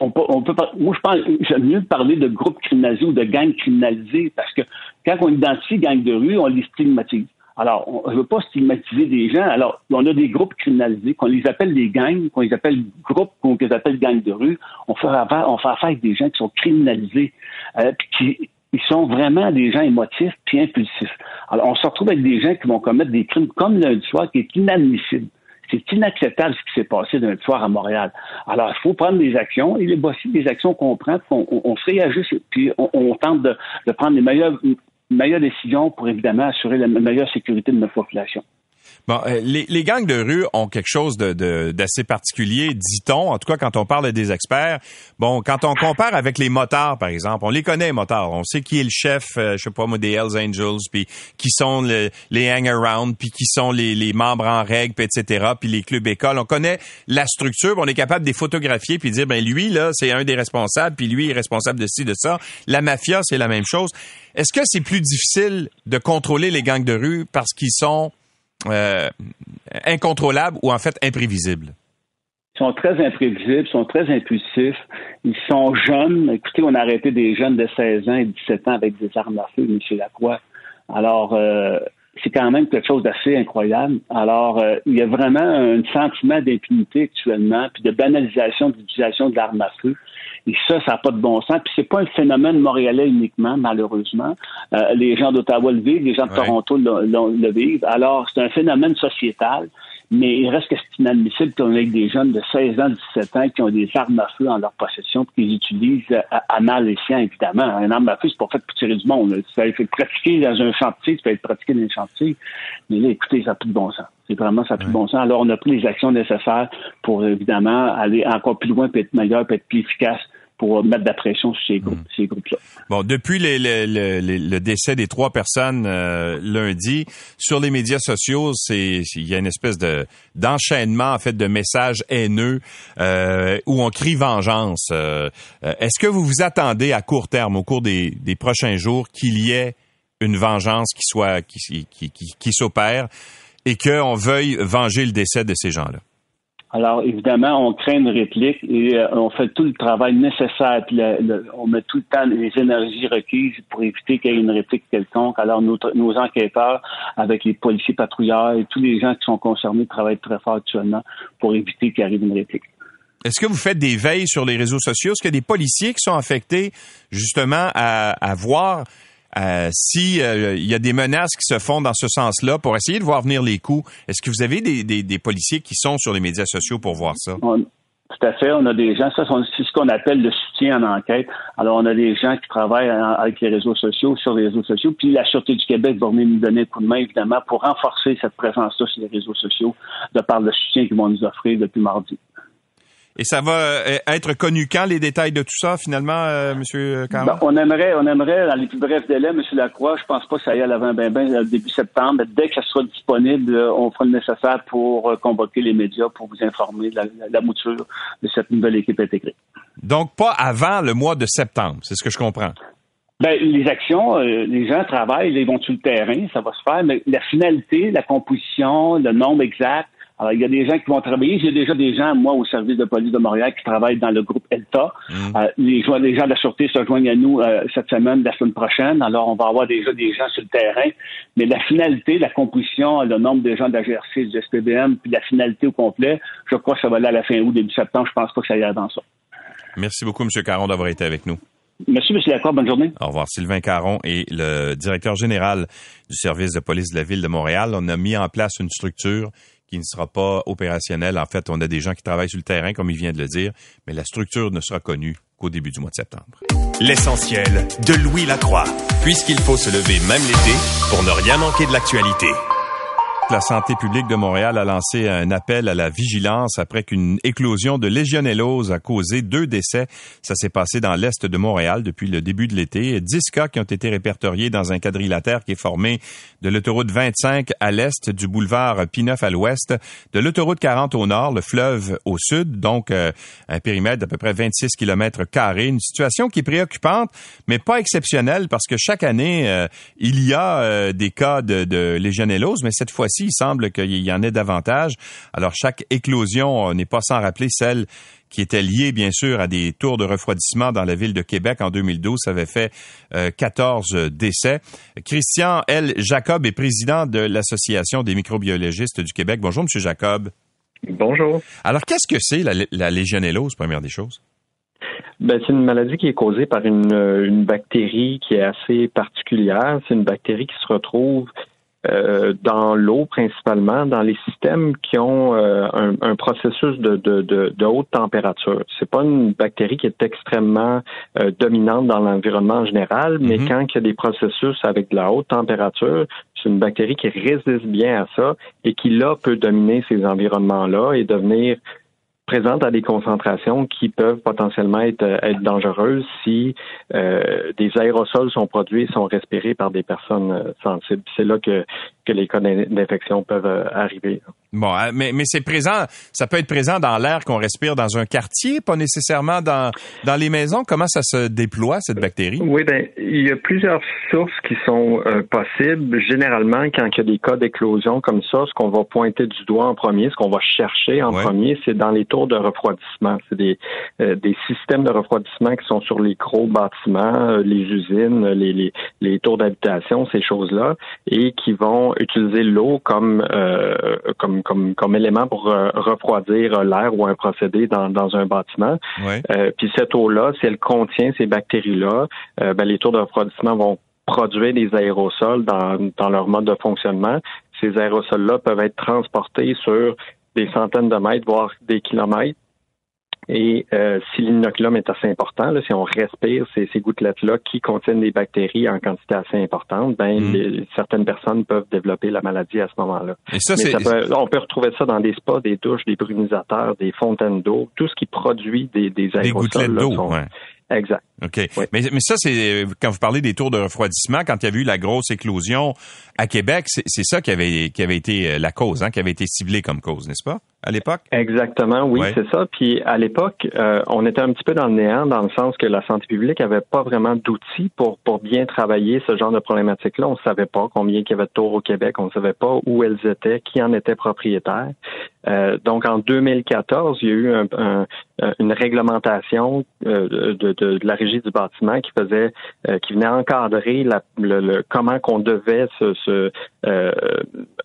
on peut, on peut moi je pense j'aime mieux parler de groupe criminalisé ou de gang criminalisé parce que quand on identifie gang de rue, on les stigmatise. Alors, on ne veut pas stigmatiser des gens. Alors, on a des groupes criminalisés, qu'on les appelle des gangs, qu'on les appelle groupes, qu'on les appelle gangs de rue. On fait affaire, on fait affaire avec des gens qui sont criminalisés, euh, puis qui ils sont vraiment des gens émotifs puis impulsifs. Alors, on se retrouve avec des gens qui vont commettre des crimes comme lundi soir, qui est inadmissible. C'est inacceptable ce qui s'est passé lundi soir à Montréal. Alors, il faut prendre des actions, et les voici des actions qu'on prend, on, on, on, réagit, puis on, on tente de, de prendre les meilleures meilleure décision pour évidemment assurer la meilleure sécurité de notre population. Bon, euh, les, les, gangs de rue ont quelque chose de, d'assez particulier, dit-on, en tout cas quand on parle des experts. Bon, quand on compare avec les motards, par exemple, on les connaît, les motards. On sait qui est le chef, euh, je sais pas moi, des Hells Angels, puis qui sont les hang-around, puis qui sont les, les, membres en règle, etc., puis les clubs écoles. On connaît la structure, on est capable de les photographier, puis dire, ben lui, là, c'est un des responsables, puis lui est responsable de ci, de ça. La mafia, c'est la même chose. Est-ce que c'est plus difficile de contrôler les gangs de rue parce qu'ils sont euh, incontrôlables ou en fait imprévisibles? Ils sont très imprévisibles, sont très impulsifs. Ils sont jeunes. Écoutez, on a arrêté des jeunes de 16 ans et 17 ans avec des armes à feu, M. Lacroix. Alors, euh, c'est quand même quelque chose d'assez incroyable. Alors, euh, il y a vraiment un sentiment d'impunité actuellement, puis de banalisation de l'utilisation de l'arme à feu. Et ça, ça n'a pas de bon sens. Puis c'est pas un phénomène montréalais uniquement, malheureusement. Euh, les gens d'Ottawa le vivent, les gens de Toronto le, le, vivent. Alors, c'est un phénomène sociétal. Mais il reste que c'est inadmissible qu'on ait des jeunes de 16 ans, 17 ans qui ont des armes à feu en leur possession et qu'ils utilisent à, mal les siens, évidemment. Un arme à feu, c'est pas fait pour tirer du monde. Ça peut être pratiqué dans un chantier, ça peut être pratiqué dans un chantier. Mais là, écoutez, ça n'a plus de bon sens. C'est vraiment, ça n'a plus de bon sens. Alors, on a pris les actions nécessaires pour, évidemment, aller encore plus loin, peut être meilleur, peut être plus efficace pour mettre de la pression sur ces, groupes, hmm. là Bon, depuis les, le décès des trois personnes euh, lundi, sur les médias sociaux, c'est il y a une espèce de d'enchaînement en fait de messages haineux euh, où on crie vengeance. Euh, est-ce que vous vous attendez à court terme, au cours des, des prochains jours, qu'il y ait une vengeance qui soit qui, qui, qui, qui s'opère et qu'on veuille venger le décès de ces gens-là? Alors, évidemment, on crée une réplique et euh, on fait tout le travail nécessaire. Puis on met tout le temps les énergies requises pour éviter qu'il y ait une réplique quelconque. Alors, nos, enquêteurs, avec les policiers patrouilleurs et tous les gens qui sont concernés, travaillent très fort actuellement pour éviter qu'il arrive une réplique. Est-ce que vous faites des veilles sur les réseaux sociaux? Est-ce qu'il y a des policiers qui sont affectés justement à voir euh, si euh, y a des menaces qui se font dans ce sens-là pour essayer de voir venir les coups, est-ce que vous avez des, des, policiers qui sont sur les médias sociaux pour voir ça? tout à fait. On a des gens, ça c'est ce qu'on appelle le soutien en enquête. Alors, on a des gens qui travaillent avec les réseaux sociaux, sur les réseaux sociaux. Puis la Sûreté du Québec va venir nous donner un coup de main, évidemment, pour renforcer cette présence-là sur les réseaux sociaux de par le soutien qu'ils vont nous offrir depuis mardi. Et ça va euh, être connu quand les détails de tout ça finalement, euh, Monsieur Caron? Ben, on aimerait, on aimerait dans les plus brefs délais, Monsieur Lacroix. Je pense pas que ça aille avant ben ben euh, début septembre. Dès que ça sera disponible, euh, on fera le nécessaire pour convoquer les médias pour vous informer de la, mouture de cette nouvelle équipe intégrée. Donc pas avant le mois de septembre, c'est ce que je comprends. Ben, les actions, les gens travaillent, ils vont sur le terrain, ça va se faire, mais la finalité, la composition, le nombre exact, alors, il y a des gens qui vont travailler. J'ai déjà des gens, moi, au service de police de Montréal, qui travaillent dans le groupe ELTA. Mmh. Euh, les, gens de la Sûreté se joignent à nous euh, cette semaine, la semaine prochaine. Alors, on va avoir déjà des gens sur le terrain. Mais la finalité, la composition, le nombre de gens de la GRC, du SPBM, puis la finalité au complet, je crois que ça va aller à la fin août, début septembre. Je pense pas que ça aille avant ça. Merci beaucoup, M. Caron, d'avoir été avec nous. Merci, M. Lacroix. Bonne journée. Au revoir. Sylvain Caron est le directeur général du service de police de la Ville de Montréal. On a mis en place une structure qui ne sera pas opérationnel. En fait, on a des gens qui travaillent sur le terrain, comme il vient de le dire, mais la structure ne sera connue qu'au début du mois de septembre. L'essentiel de Louis Lacroix, puisqu'il faut se lever même l'été pour ne rien manquer de l'actualité. La santé publique de Montréal a lancé un appel à la vigilance après qu'une éclosion de légionellose a causé deux décès. Ça s'est passé dans l'est de Montréal depuis le début de l'été. Dix cas qui ont été répertoriés dans un quadrilatère qui est formé de l'autoroute 25 à l'est, du boulevard Pineuf à l'ouest, de l'autoroute 40 au nord, le fleuve au sud, donc euh, un périmètre d'à peu près 26 km carrés. Une situation qui est préoccupante, mais pas exceptionnelle parce que chaque année, euh, il y a euh, des cas de, de légionellose, mais cette fois-ci, il semble qu'il y en ait davantage. Alors, chaque éclosion n'est pas sans rappeler celle qui était liée, bien sûr, à des tours de refroidissement dans la ville de Québec en 2012. Ça avait fait 14 euh, décès. Christian L. Jacob est président de l'Association des microbiologistes du Québec. Bonjour, Monsieur Jacob. Bonjour. Alors, qu'est-ce que c'est la, la légionellose, première des choses? Ben, c'est une maladie qui est causée par une, une, bactérie qui est assez particulière. C'est une bactérie qui se retrouve dans l'eau principalement, dans les systèmes qui ont un, processus de, de, de, haute température. C'est pas une bactérie qui est extrêmement dominante dans l'environnement en général, mais mm-hmm. quand il y a des processus avec de la haute température, c'est une bactérie qui résiste bien à ça et qui là peut dominer ces environnements-là et devenir présente à des concentrations qui peuvent potentiellement être, euh, être dangereuses si euh, des aérosols sont produits et sont respirés par des personnes euh, sensibles. C'est là que, que les cas d'infection peuvent euh, arriver. Bon, mais, mais c'est présent, ça peut être présent dans l'air qu'on respire dans un quartier, pas nécessairement dans, dans les maisons. Comment ça se déploie, cette bactérie? Oui, ben, il y a plusieurs sources qui sont possibles. Généralement, quand il y a des cas d'éclosion comme ça, ce qu'on va pointer du doigt en premier, ce qu'on va chercher en premier, c'est dans les de refroidissement. C'est des, euh, des systèmes de refroidissement qui sont sur les gros bâtiments, euh, les usines, les, les, les tours d'habitation, ces choses-là, et qui vont utiliser l'eau comme, euh, comme, comme, comme élément pour refroidir l'air ou un procédé dans, dans un bâtiment. puis cette eau-là, si elle contient ces bactéries-là, ben, les tours de refroidissement vont produire des aérosols dans, dans leur mode de fonctionnement. Ces aérosols-là peuvent être transportés sur des centaines de mètres, voire des kilomètres. Et euh, si l'inoculum est assez important, là, si on respire ces, ces gouttelettes-là qui contiennent des bactéries en quantité assez importante, ben mm. certaines personnes peuvent développer la maladie à ce moment-là. Et ça, c'est... on peut retrouver ça dans des spas, des douches, des brunisateurs, des fontaines d'eau, tout ce qui produit des, des. Des gouttelettes d'eau, ouais. Exact. OK. Mais, mais ça, c'est quand vous parlez des tours de refroidissement, quand il y a eu la grosse éclosion à Québec, c'est ça qui avait, qui avait été euh, la cause, hein, qui avait été ciblé comme cause, n'est-ce pas, à l'époque? Exactement, oui, c'est ça. Puis à l'époque, euh, on était un petit peu dans le néant, dans le sens que la santé publique avait pas vraiment d'outils pour, pour bien travailler ce genre de problématique-là. On savait pas combien il y avait de tours au Québec, on savait pas où elles étaient, qui en était propriétaire. Euh, donc en 2014, il y a eu un, une réglementation de, de, de, la régie du bâtiment qui faisait, euh, qui venait encadrer la, le, comment qu'on devait se, se euh,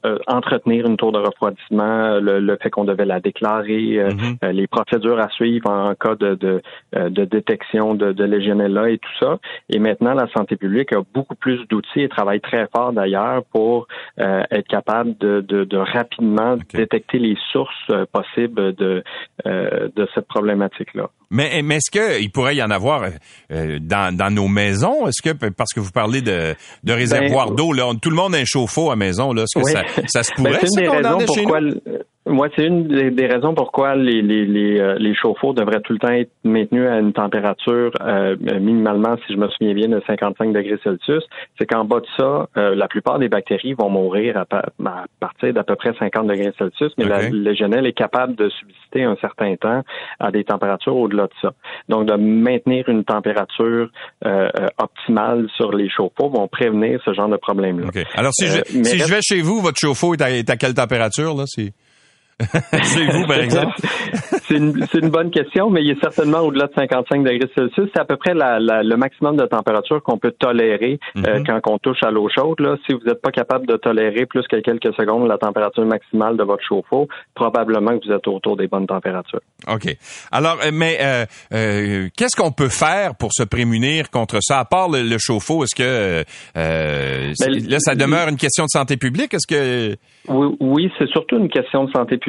euh, entretenir une tour de refroidissement, le, fait qu'on devait la déclarer, mm-hmm. les procédures à suivre en cas de, de, de détection de, de Legionella et tout ça. Et maintenant, la santé publique a beaucoup plus d'outils et travaille très fort d'ailleurs pour être capable de, de, de rapidement détecter les sources possibles de, de cette problématique-là. Mais, mais est-ce qu'il pourrait y en avoir euh, dans, dans nos maisons? Est-ce que, parce que vous parlez de, de réservoirs ben, d'eau, là, tout le monde a un chauffe-eau à maison, là, est-ce que ça, ça, se pourrait, ben, ça, qu'on en chez nous? Moi, c'est une des, raisons pourquoi les, les, les, euh, les, chauffe-eau devraient tout le temps être maintenus à une température euh, minimalement, si je me souviens bien, de 55 degrés Celsius. C'est qu'en bas de ça, euh, la plupart des bactéries vont mourir à, partir d'à peu près 50 degrés Celsius, mais okay. la légionelle est capable de subsister un certain temps à des températures au-delà de ça. Donc, de maintenir une température optimale sur les chauffe-eau vont prévenir ce genre de problème-là. Alors, si, je, si je vais chez vous, votre chauffe-eau est à, est à quelle température, là? *laughs* Chez vous, par exemple? c'est une, une, bonne question, mais il est certainement au-delà de 55 degrés Celsius. C'est à peu près la, la, le maximum de température qu'on peut tolérer euh, mhm. quand on touche à l'eau chaude. Là. Si vous n'êtes pas capable de tolérer plus que quelques secondes la température maximale de votre chauffe-eau, probablement que vous êtes autour des bonnes températures. OK. Alors, euh, mais euh, euh, qu'est-ce qu'on peut faire pour se prémunir contre ça? À part le, chauffe-eau, est-ce que ben, là, ça demeure une question de santé publique? Est-ce que... Oui, oui c'est surtout une question de santé publique.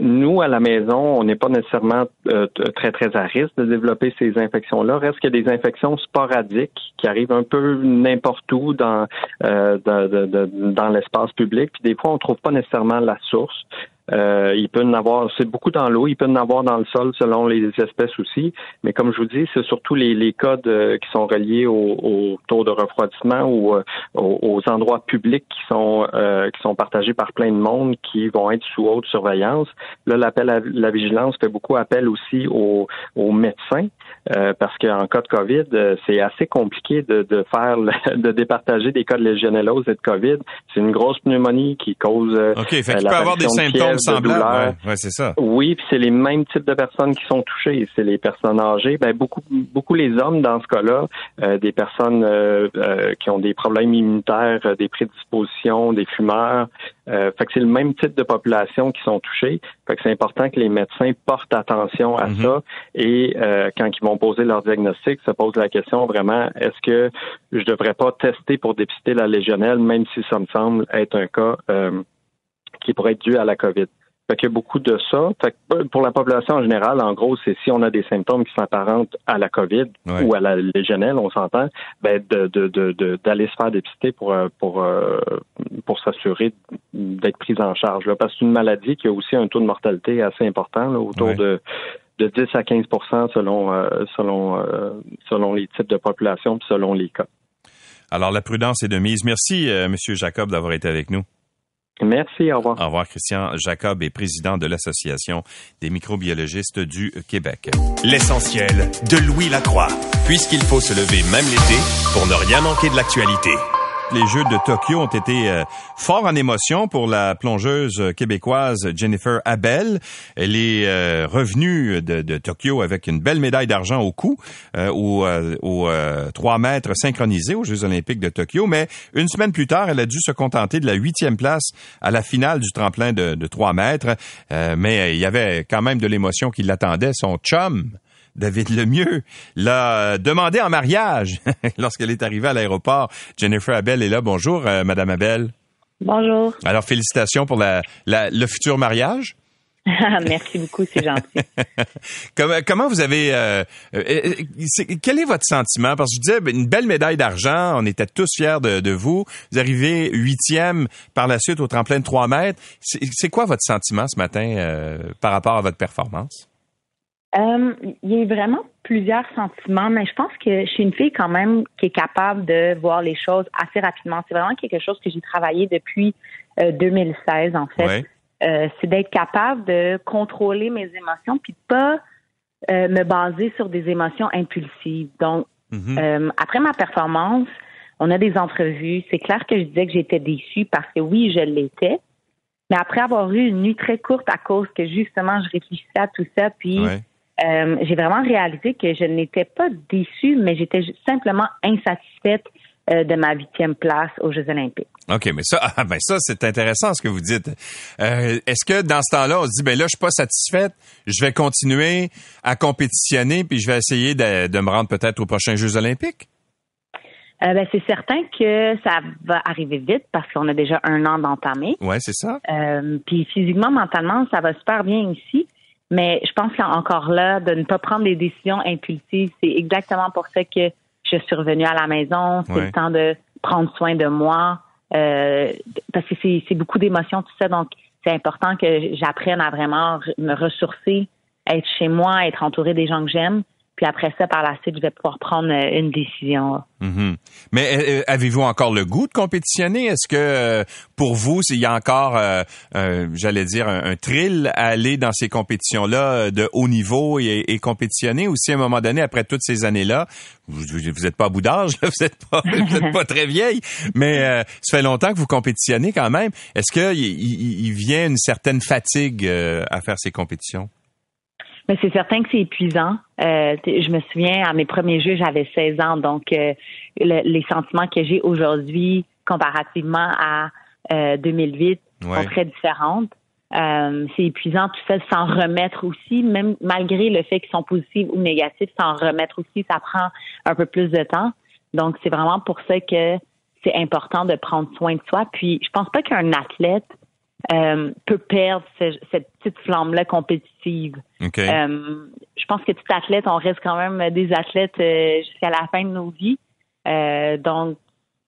Nous, à la maison, on n'est pas nécessairement euh, très, très à risque de développer ces infections-là. Reste qu'il y a des infections sporadiques qui arrivent un peu n'importe où dans, euh, dans l'espace public. Puis des fois, on trouve pas nécessairement la source. Euh, il peut en avoir, c'est beaucoup dans l'eau, il peut en avoir dans le sol selon les espèces aussi. Mais comme je vous dis, c'est surtout les, les codes qui sont reliés au, au, taux de refroidissement ou euh, aux, endroits publics qui sont euh, qui sont partagés par plein de monde qui vont être sous haute surveillance. Là, l'appel à la vigilance fait beaucoup appel aussi aux, aux médecins euh, parce qu'en cas de COVID, c'est assez compliqué de, de faire *laughs* de départager des cas de légionellose et de COVID. C'est une grosse pneumonie qui cause. OK, fait qu'il peut avoir des symptômes Ouais, ouais, c'est ça. Oui, puis c'est les mêmes types de personnes qui sont touchées. C'est les personnes âgées. Ben beaucoup, beaucoup les hommes dans ce cas-là, euh, des personnes euh, euh, qui ont des problèmes immunitaires, euh, des prédispositions, des fumeurs. Euh, fait que c'est le même type de population qui sont touchées. Fait que c'est important que les médecins portent attention à Mhm. ça et euh, quand ils vont poser leur diagnostic, se posent la question vraiment est-ce que je devrais pas tester pour dépister la légionnelle, même si ça me semble être un cas euh, qui pourrait être dû à la COVID. Fait qu'il y a beaucoup de ça. Fait que euh, pour la population en général, en gros, c'est si on a des symptômes qui s'apparentent à la COVID ou à la légionelle, on s'entend, ben de, de, de, de- d'aller se faire dépister pour euh, pour euh, pour s'assurer d'être prise en charge. Là, parce que c'est une maladie qui a aussi un taux de mortalité assez important, là, autour de de 10 à 15 selon selon selon les types de population puis selon les cas. Alors, la prudence est de mise. Merci, Monsieur Jacob, d'avoir été avec nous. Merci, au revoir. Au revoir, Christian Jacob est président de l'Association des microbiologistes du Québec. L'essentiel de Louis Lacroix. Puisqu'il faut se lever même l'été pour ne rien manquer de l'actualité. Les Jeux de Tokyo ont été euh, forts en émotion pour la plongeuse québécoise Jennifer Abel. Elle est euh, revenue de, Tokyo avec une belle médaille d'argent au cou euh, au, euh, au, euh, 3 mètres synchronisé aux Jeux olympiques de Tokyo. Mais une semaine plus tard, elle a dû se contenter de la huitième place à la finale du tremplin de, de 3 mètres. Euh, mais euh, il y avait quand même de l'émotion qui l'attendait. Son chum, David Lemieux l'a euh, demandé en mariage *laughs* lorsqu'elle est arrivée à l'aéroport. Jennifer Abel est là. Bonjour, euh, Madame Abel. Bonjour. Alors, félicitations pour la, la- le futur mariage. *laughs* Merci beaucoup, c'est gentil. *laughs* comment, comment vous avez... euh, euh, euh, quel est votre sentiment? Parce que je disais, une belle médaille d'argent, on était tous fiers de, de vous. Vous arrivez huitième par la suite au tremplin de 3 mètres. C'est c'est quoi votre sentiment ce matin euh, par rapport à votre performance? Euh, il y a vraiment plusieurs sentiments, mais je pense que je suis une fille quand même qui est capable de voir les choses assez rapidement. C'est vraiment quelque chose que j'ai travaillé depuis euh, 2016, en fait. Ouais. Euh, c'est d'être capable de contrôler mes émotions puis de pas euh, me baser sur des émotions impulsives. Donc, Mhm. Euh, après ma performance, on a des entrevues. C'est clair que je disais que j'étais déçue parce que oui, je l'étais. Mais après avoir eu une nuit très courte à cause que justement je réfléchissais à tout ça, puis Ouais. Euh, j'ai vraiment réalisé que je n'étais pas déçue, mais j'étais simplement insatisfaite euh, de ma huitième place aux Jeux Olympiques. OK, mais ça, *laughs* ah, ben ça, c'est intéressant ce que vous dites. Euh, Est-ce que dans ce temps-là, on se dit, ben là, je suis pas satisfaite, je vais continuer à compétitionner, puis je vais essayer de, de me rendre peut-être aux prochains Jeux olympiques? Euh, ben, c'est certain que ça va arriver vite parce qu'on a déjà un an d'entamé. Ouais, c'est ça. Euh, puis physiquement, mentalement, ça va super bien ici. Mais je pense qu'encore là, de ne pas prendre des décisions impulsives, c'est exactement pour ça que je suis revenue à la maison. C'est Ouais. le temps de prendre soin de moi. euh, parce que c'est beaucoup d'émotions, tout ça. Donc, c'est important que j'apprenne à vraiment me ressourcer, être chez moi, être entourée des gens que j'aime. Puis après ça, par la suite, je vais pouvoir prendre euh, une décision. Mhm. Mais euh, euh, avez-vous encore le goût de compétitionner? Est-ce que pour vous, il y a encore, euh, j'allais dire, un, un thrill à aller dans ces compétitions-là de haut niveau et, et compétitionner? Ou si à un moment donné, après toutes ces années-là, vous vous êtes pas à bout d'âge, vous êtes pas, *laughs* êtes pas très vieille, mais euh, ça fait longtemps que vous compétitionnez quand même. Est-ce qu'il il, vient une certaine fatigue à faire ces compétitions? Mais c'est certain que c'est épuisant. Euh, je me souviens, à mes premiers jeux, j'avais 16 ans, donc euh, le- les sentiments que j'ai aujourd'hui comparativement à euh, 2008 Ouais. sont très différentes. Euh, c'est épuisant tout ça, s'en remettre aussi, même malgré le fait qu'ils sont positifs ou négatifs, s'en remettre aussi, ça prend un peu plus de temps. Donc, c'est vraiment pour ça que c'est important de prendre soin de soi. Puis, je pense pas qu'un athlète euh, peut perdre ce- cette petite flamme-là compétitive. Euh, je pense que tout athlète, on reste quand même des athlètes euh, jusqu'à la fin de nos vies. Donc,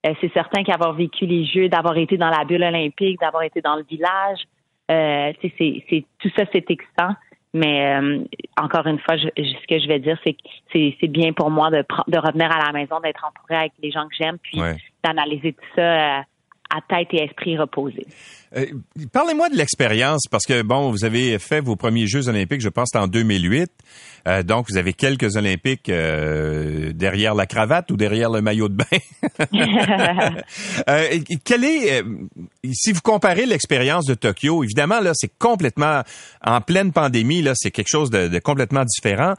c'est certain qu'avoir vécu les Jeux, d'avoir été dans la bulle olympique, d'avoir été dans le village, c'est, tout ça, c'est excitant. Mais euh, encore une fois, je- ce que je vais dire, c'est que c'est, bien pour moi de, de revenir à la maison, d'être entouré avec les gens que j'aime, puis Ouais. d'analyser tout ça euh, à tête et esprit reposé. Euh, parlez-moi de l'expérience, parce que, bon, vous avez fait vos premiers Jeux olympiques, je pense, en 2008. Euh, donc, vous avez quelques Olympiques euh, derrière la cravate ou derrière le maillot de bain. *laughs* quel est, si vous comparez l'expérience de Tokyo, évidemment, là, c'est complètement, en pleine pandémie, là, c'est quelque chose de complètement différent.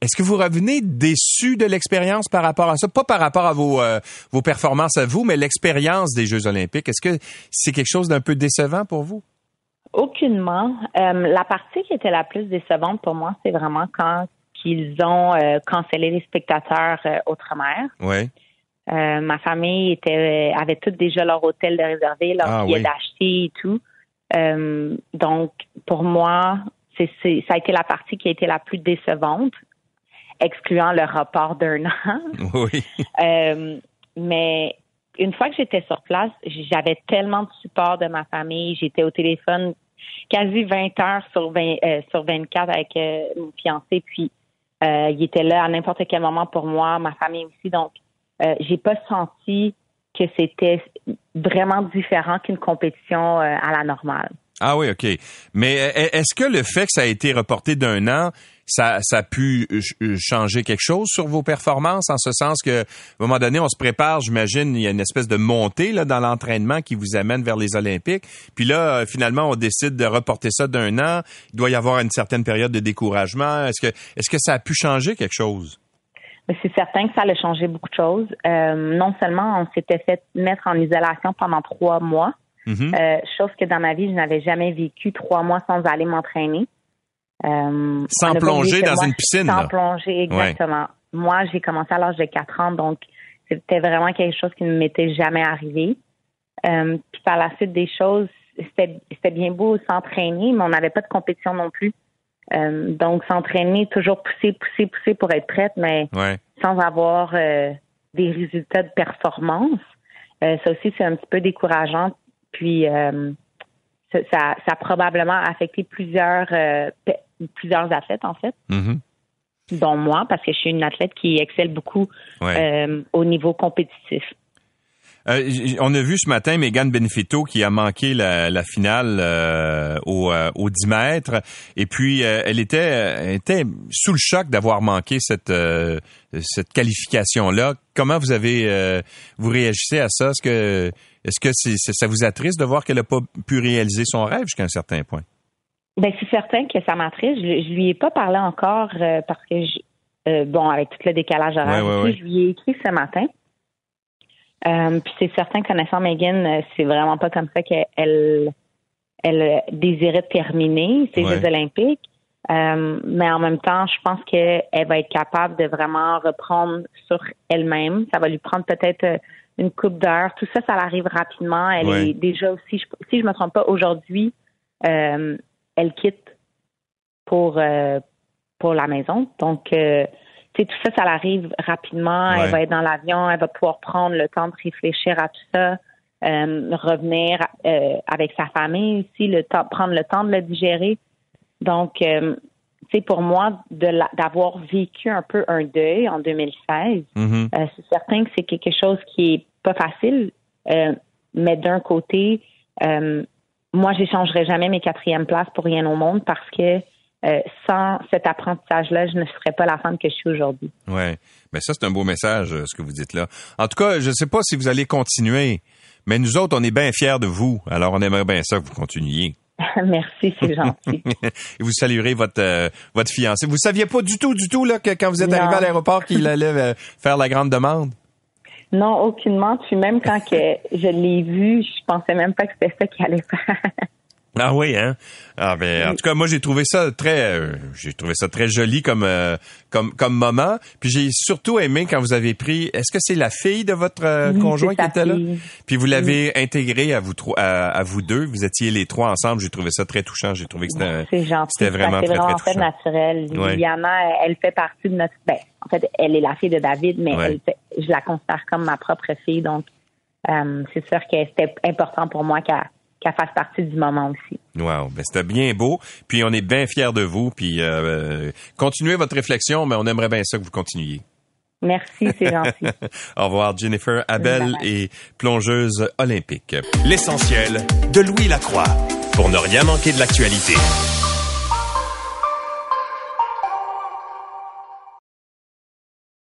Est-ce que vous revenez déçu de l'expérience par rapport à ça? Pas par rapport à vos, euh, vos performances à vous, mais l'expérience des Jeux olympiques. Est-ce que c'est quelque chose d'un peu décevant pour vous? Aucunement. Euh, la partie qui était la plus décevante pour moi, c'est vraiment quand ils ont euh, cancellé les spectateurs outre-mer. Oui. ma famille était avait toutes déjà leur hôtel de réservé, leur ah, billet d'acheter et tout. donc, pour moi, c'est, ça a été la partie qui a été la plus décevante excluant le report d'un an. Oui. *laughs* Euh, mais une fois que j'étais sur place, j'avais tellement de support de ma famille. J'étais au téléphone quasi 20 heures sur, 20, euh, sur 24 avec euh, mon fiancé. Puis, il était là à n'importe quel moment pour moi, ma famille aussi. Donc, j'ai pas senti que c'était vraiment différent qu'une compétition à la normale. Ah oui, OK. Mais est-ce que le fait que ça a été reporté d'un an, ça, ça a pu euh, euh, changer quelque chose sur vos performances, en ce sens que, à un moment donné, on se prépare, j'imagine, il y a une espèce de montée là, dans l'entraînement qui vous amène vers les Olympiques. Puis là, euh, finalement, on décide de reporter ça d'un an. Il doit y avoir une certaine période de découragement. Est-ce que, est-ce que ça a pu changer quelque chose? C'est certain que ça a changé beaucoup de choses. non seulement on s'était fait mettre en isolation pendant trois mois, mm-hmm. chose que dans ma vie, je n'avais jamais vécu trois mois sans aller m'entraîner. Euh, sans plonger dans une piscine. Sans plonger, exactement. Moi, j'ai commencé à l'âge de 4 ans, donc c'était vraiment quelque chose qui ne m'était jamais arrivé. Euh, puis par la suite des choses, c'était bien beau s'entraîner, mais on n'avait pas de compétition non plus. Euh, donc s'entraîner, toujours pousser, pousser, pousser pour être prête, mais sans avoir euh, des résultats de performance. Euh, ça aussi, c'est un petit peu décourageant. Puis ça, ça, a probablement affecté plusieurs plusieurs athlètes, en fait. Mm-hmm. Dont moi, parce que je suis une athlète qui excelle beaucoup euh, au niveau compétitif. Euh, on a vu ce matin Megan Benefito qui a manqué la, finale euh, au, au 10 mètres et puis elle était était sous le choc d'avoir manqué cette cette qualification là. Comment vous avez vous réagissez à ça? Est-ce que est-ce que ça vous attriste de voir qu'elle n'a pas pu réaliser son rêve jusqu'à un certain point? Ben c'est certain que ça m'attriste. Je, je lui ai pas parlé encore euh, parce que je, euh, bon avec tout le décalage horaire, je lui ai écrit ce matin. Euh, puis c'est certain connaissant Megan, c'est vraiment pas comme ça qu'elle elle désirait terminer ses Jeux olympiques. mais en même temps, je pense qu'elle va être capable de vraiment reprendre sur elle-même. Ça va lui prendre peut-être une coupe d'heure. Tout ça, ça arrive rapidement. Elle est déjà aussi, si je me trompe pas, aujourd'hui, euh, elle quitte pour euh, pour la maison. Donc, euh, tout ça, ça arrive rapidement. Elle va être dans l'avion, elle va pouvoir prendre le temps de réfléchir à tout ça, euh, revenir euh, avec sa famille aussi, le temps, prendre le temps de le digérer. Donc, c'est pour moi d'avoir vécu un peu un deuil en 2016. Mm-hmm. c'est certain que c'est quelque chose qui est pas facile, mais d'un côté, moi, j'échangerai jamais mes quatrièmes places pour rien au monde parce que euh, sans cet apprentissage-là, je ne serais pas la femme que je suis aujourd'hui. Oui, mais ça, c'est un beau message, euh, ce que vous dites là. En tout cas, je ne sais pas si vous allez continuer, mais nous autres, on est bien fiers de vous. Alors, on aimerait bien ça que vous continuiez. *laughs* Merci, c'est gentil. *laughs* Et vous saluerez votre euh, votre fiancé. Vous saviez pas du tout, du tout là que quand vous êtes arrivé à l'aéroport qu'il allait faire la grande demande? Non, aucunement. Puis même quand que je l'ai vu, je pensais même pas que c'était ça qu'il allait faire. Ah oui, hein? Ah ben, en tout cas, moi j'ai trouvé ça très, euh, j'ai trouvé ça très joli comme euh, comme comme moment. Puis j'ai surtout aimé quand vous avez pris. Est-ce que c'est la fille de votre euh, conjoint qui était là? Puis vous l'avez intégré à vous trois, à, vous deux? Vous étiez les trois ensemble. J'ai trouvé ça très touchant. J'ai trouvé que c'était c'était vraiment très vraiment très, fait naturel. Liliana, elle fait partie de notre. Ben, en fait, elle est la fille de David, mais je la considère comme ma propre fille. Donc, c'est sûr que c'était important pour moi qu'elle qu'elle fasse partie du moment aussi. Wow, ben c'était bien beau. Puis on est bien fiers de vous. Puis euh, continuez votre réflexion, mais on aimerait bien ça que vous continuiez. Merci, c'est gentil. *laughs* Au revoir, Jennifer Abel et plongeuse olympique. L'essentiel de Louis Lacroix pour ne rien manquer de l'actualité.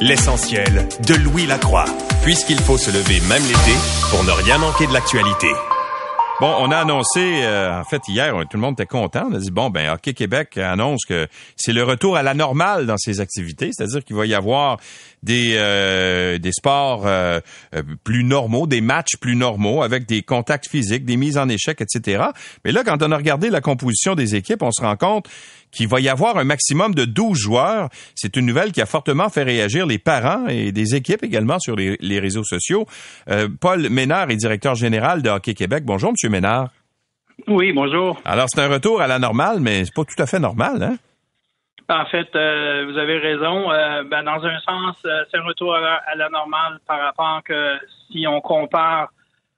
L'essentiel de Louis Lacroix, puisqu'il faut se lever même l'été pour ne rien manquer de l'actualité. Bon, on a annoncé, euh, en fait, hier, tout le monde était content. On a dit, bon, ben, Hockey Québec annonce que c'est le retour à la normale dans ses activités, c'est-à-dire qu'il va y avoir des, euh, des sports euh, plus normaux, des matchs plus normaux, avec des contacts physiques, des mises en échec, etc. Mais là, quand on a regardé la composition des équipes, on se rend compte qu'il va y avoir un maximum de 12 joueurs. C'est une nouvelle qui a fortement fait réagir les parents et des équipes également sur les, réseaux sociaux. Euh, Paul Ménard est directeur général de Hockey Québec. Bonjour, Monsieur Ménard. Oui, bonjour. Alors, c'est un retour à la normale, mais c'est pas tout à fait normal, hein? En fait, euh, vous avez raison. Euh, ben, dans un sens, c'est un retour à la, normale par rapport que si on compare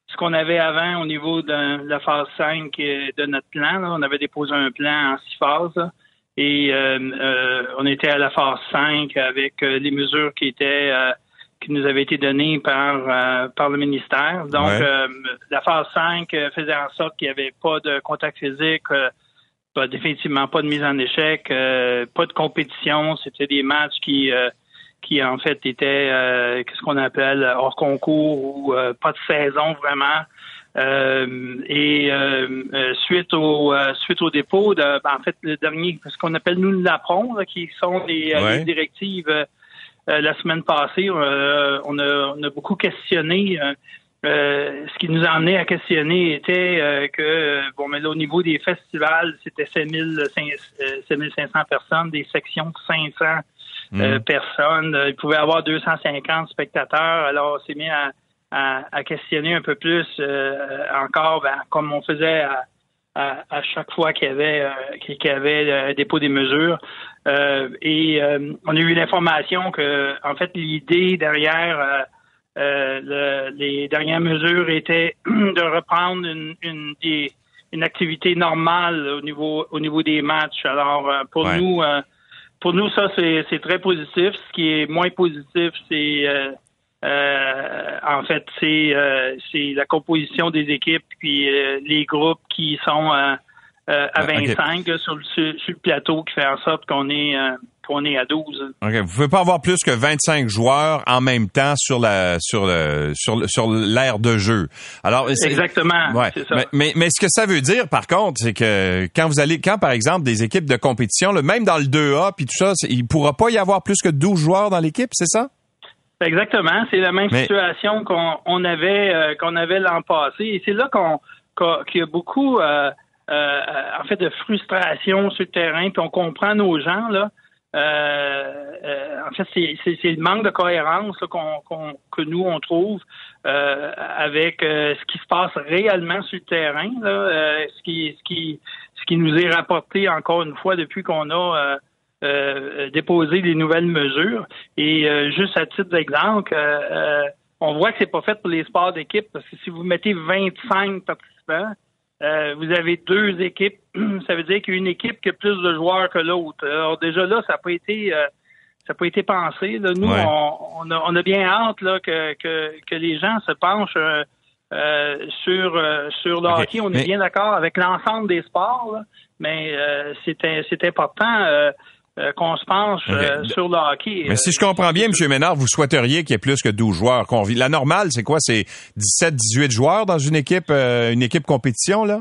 ce qu'on avait avant au niveau de la phase 5 de notre plan, on avait déposé un plan en six phases. Et euh, euh, on était à la phase 5 avec euh, les mesures qui étaient qui nous avaient été données par par le ministère. Donc la phase 5 faisait en sorte qu'il n'y avait pas de contact physique, pas, définitivement pas de mise en échec, pas de compétition. C'était des matchs qui qui en fait étaient qu'est-ce qu'on appelle hors concours ou pas de saison vraiment. Euh, et euh, euh, suite au suite au dépôt de en fait le dernier ce qu'on appelle nous l'APRON qui sont les, directives la semaine passée on a, on a beaucoup questionné ce qui nous a amené à questionner était que bon mais là au niveau des festivals c'était 7500 personnes des sections de 500 mm. personnes. Il pouvait y avoir 250 spectateurs. Alors on s'est mis à à, questionner un peu plus euh, encore, ben, comme on faisait à, à, chaque fois qu'il y avait euh, qu'il y avait un dépôt des mesures. Euh, et on a eu l'information que, en fait, l'idée derrière les dernières mesures était *clears throat* de reprendre une, une, une activité normale au niveau au niveau des matchs. Alors pour nous pour nous ça c'est très positif. Ce qui est moins positif c'est euh, en fait, c'est euh, c'est la composition des équipes puis euh, les groupes qui sont à 25 sur, le, sur, le plateau qui fait en sorte qu'on est qu'on est à 12. OK. Vous pouvez pas avoir plus que 25 joueurs en même temps sur la sur le sur sur l'aire de jeu. Alors exactement. Ouais. Ça. Mais, mais, ce que ça veut dire par contre, c'est que quand vous allez quand par exemple des équipes de compétition, même dans le 2A puis tout ça, il pourra pas y avoir plus que 12 joueurs dans l'équipe, c'est ça? Exactement, c'est la même situation qu'on avait euh, qu'on avait l'an passé, et c'est là qu'on qu'il y a beaucoup euh, euh, en fait de frustration sur le terrain, puis on comprend nos gens là. en fait, c'est le manque de cohérence qu'on que nous on trouve avec ce qui se passe réellement sur le terrain, là, ce qui ce qui ce qui nous est rapporté encore une fois depuis qu'on a euh, déposer des nouvelles mesures. Et euh, juste à titre d'exemple, euh, on voit que c'est pas fait pour les sports d'équipe parce que si vous mettez 25 participants, vous avez deux équipes. *clears throat* Ça veut dire qu'une équipe qui a plus de joueurs que l'autre. Alors déjà là, ça n'a pas été ça pas été pensé. Nous, on, a, bien hâte là, que, que, les gens se penchent sur sur le hockey. On est bien d'accord avec l'ensemble des sports, mais c'est important euh, qu'on se penche euh, sur le hockey. Mais si je comprends bien, M. Ménard, vous souhaiteriez qu'il y ait plus que 12 joueurs. La normale, c'est quoi? C'est 17-18 joueurs dans une équipe, euh, une équipe compétition, là?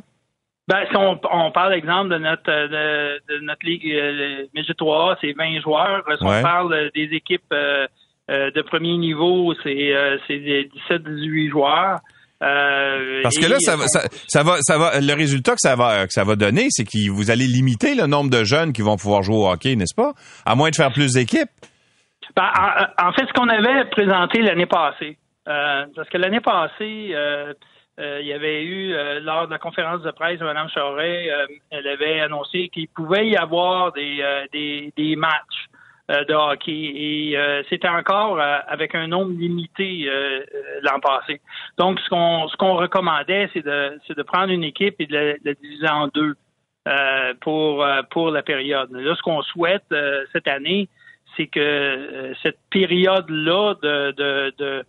Ben, si on, on parle, exemple, de notre de, notre ligue euh, 3A, c'est 20 joueurs. Si on parle des équipes de premier niveau, c'est 17-18 joueurs. Euh, Parce que là, ça, va, ça, va, ça va, le résultat que ça va, que ça va donner, c'est que vous allez limiter le nombre de jeunes qui vont pouvoir jouer au hockey, n'est-ce pas? À moins de faire plus d'équipes. Ben, en, fait, ce qu'on avait présenté l'année passée, euh, parce que l'année passée, euh, euh, il y avait eu, lors de la conférence de presse de Mme Charest, elle avait annoncé qu'il pouvait y avoir des, des, des matchs de hockey et c'était encore avec un nombre limité l'an passé. Donc, ce qu'on ce qu'on recommandait, c'est de, de prendre une équipe et de la, diviser en deux pour, pour la période. Là, ce qu'on souhaite cette année, c'est que euh, cette période-là de, de, de,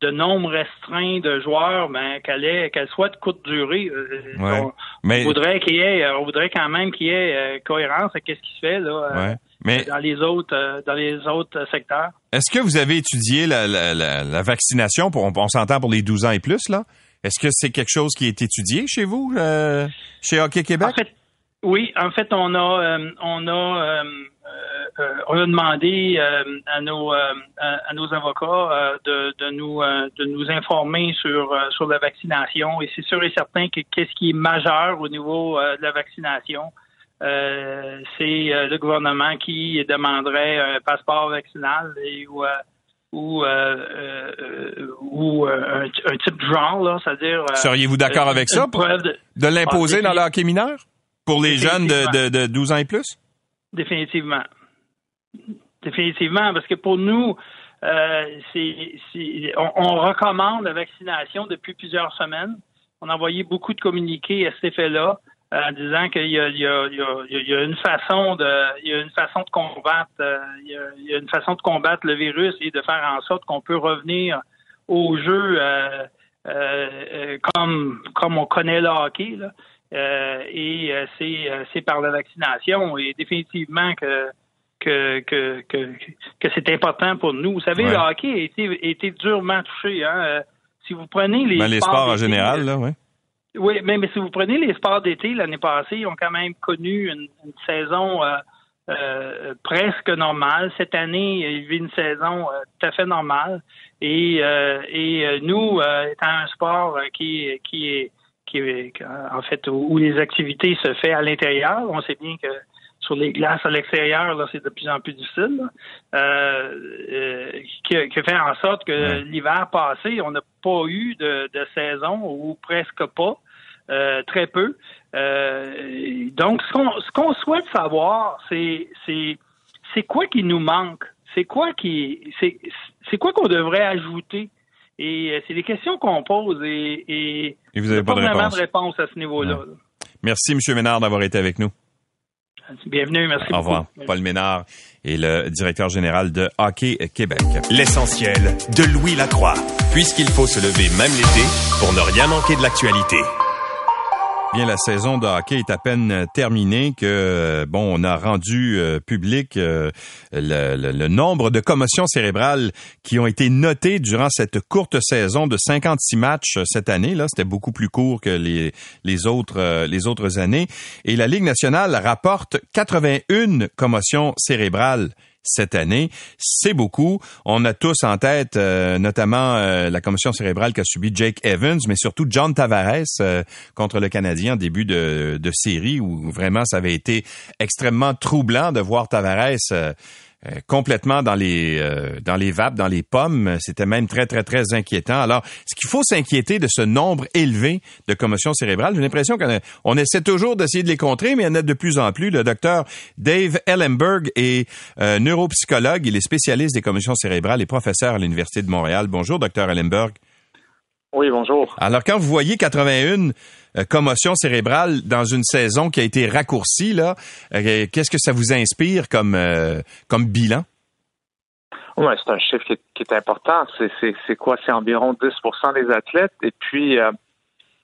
de, nombre restreint de joueurs, ben, qu'elle qu'elle soit de courte durée. Euh, on, voudrait qu'il y ait, on voudrait quand même qu'il y ait euh, cohérence à ce qui se fait là. dans les autres dans les autres secteurs. Est-ce que vous avez étudié la, la, la, vaccination pour on, s'entend pour les 12 ans et plus là? Est-ce que c'est quelque chose qui est étudié chez vous chez Hockey Québec? Oui, en fait on a on a euh, on a demandé euh, à nos euh, à, nos avocats de, de, nous de nous informer sur sur la vaccination et c'est sûr et certain que qu'est-ce qui est majeur au niveau de la vaccination c'est le gouvernement qui demanderait un passeport vaccinal et ou ou, ou un, type de genre, là, c'est-à-dire. Seriez-vous d'accord avec ça? de, l'imposer dans le hockey mineur? Pour les jeunes de, de, de 12 ans et plus? Définitivement. Définitivement, parce que pour nous, euh, on, recommande la vaccination depuis plusieurs semaines. On a envoyé beaucoup de communiqués à cet effet-là, euh, en disant qu'il y, a, une façon de, il y a une façon de combattre, euh, il, y a, une façon de combattre le virus et de faire en sorte qu'on peut revenir au jeu comme comme on connaît le hockey. Et c'est par la vaccination. Et définitivement que que, que, que, que c'est important pour nous. Vous savez, le hockey a été, a été durement touché. Hein? Euh, si vous prenez les, ben, les sports, en général, là, oui. Oui, mais, mais si vous prenez les sports d'été, l'année passée, ils ont quand même connu une, saison euh, euh, presque normale. Cette année, il eu une saison tout à fait normale. Et, et nous, étant un sport qui, qui est qui en fait où les activités se font à l'intérieur, on sait bien que sur les glaces à l'extérieur, là, c'est de plus en plus difficile. Euh, euh, qui, fait en sorte que l'hiver passé, on n'a pas eu de, saison ou presque pas, euh, très peu. donc, ce qu'on souhaite savoir, c'est c'est quoi qui nous manque, c'est quoi qui c'est quoi qu'on devrait ajouter. Et c'est des questions qu'on pose et, et, vous n'avez pas, de vraiment de réponse à ce niveau-là. Merci, M. Ménard, d'avoir été avec nous. Bienvenue, merci Au revoir. Paul Ménard est le directeur général de Hockey Québec. L'essentiel de Louis Lacroix, puisqu'il faut se lever même l'été pour ne rien manquer de l'actualité. Bien, la saison de hockey est à peine terminée que bon, on a rendu euh, public euh, le, nombre de commotions cérébrales qui ont été notées durant cette courte saison de 56 matchs cette année. Là, c'était beaucoup plus court que les autres euh, les autres années. Et la Ligue nationale rapporte 81 commotions cérébrales cette année. C'est beaucoup. On a tous en tête, euh, notamment euh, la commotion cérébrale qu'a subi Jake Evans, mais surtout John Tavares euh, contre le Canadien en début de, de série, où vraiment ça avait été extrêmement troublant de voir Tavares euh, complètement dans les euh, dans les vapes, dans les pommes. C'était même très très très inquiétant. Alors, ce qu'il faut s'inquiéter de ce nombre élevé de commotions cérébrales, j'ai l'impression qu'on essaie toujours d'essayer de les contrer, mais il y en a de plus en plus. Le docteur Dave Ellenberg est euh, neuropsychologue, il est spécialiste des commotions cérébrales et professeur à l'université de Montréal. Bonjour, docteur Ellenberg. Oui, bonjour. Alors, quand vous voyez 81 euh, commotions cérébrales dans une saison qui a été raccourcie, là, euh, qu'est-ce que ça vous inspire comme, euh, comme bilan? Oui, c'est un chiffre qui est, important. C'est quoi? C'est environ 10% des athlètes. Et puis,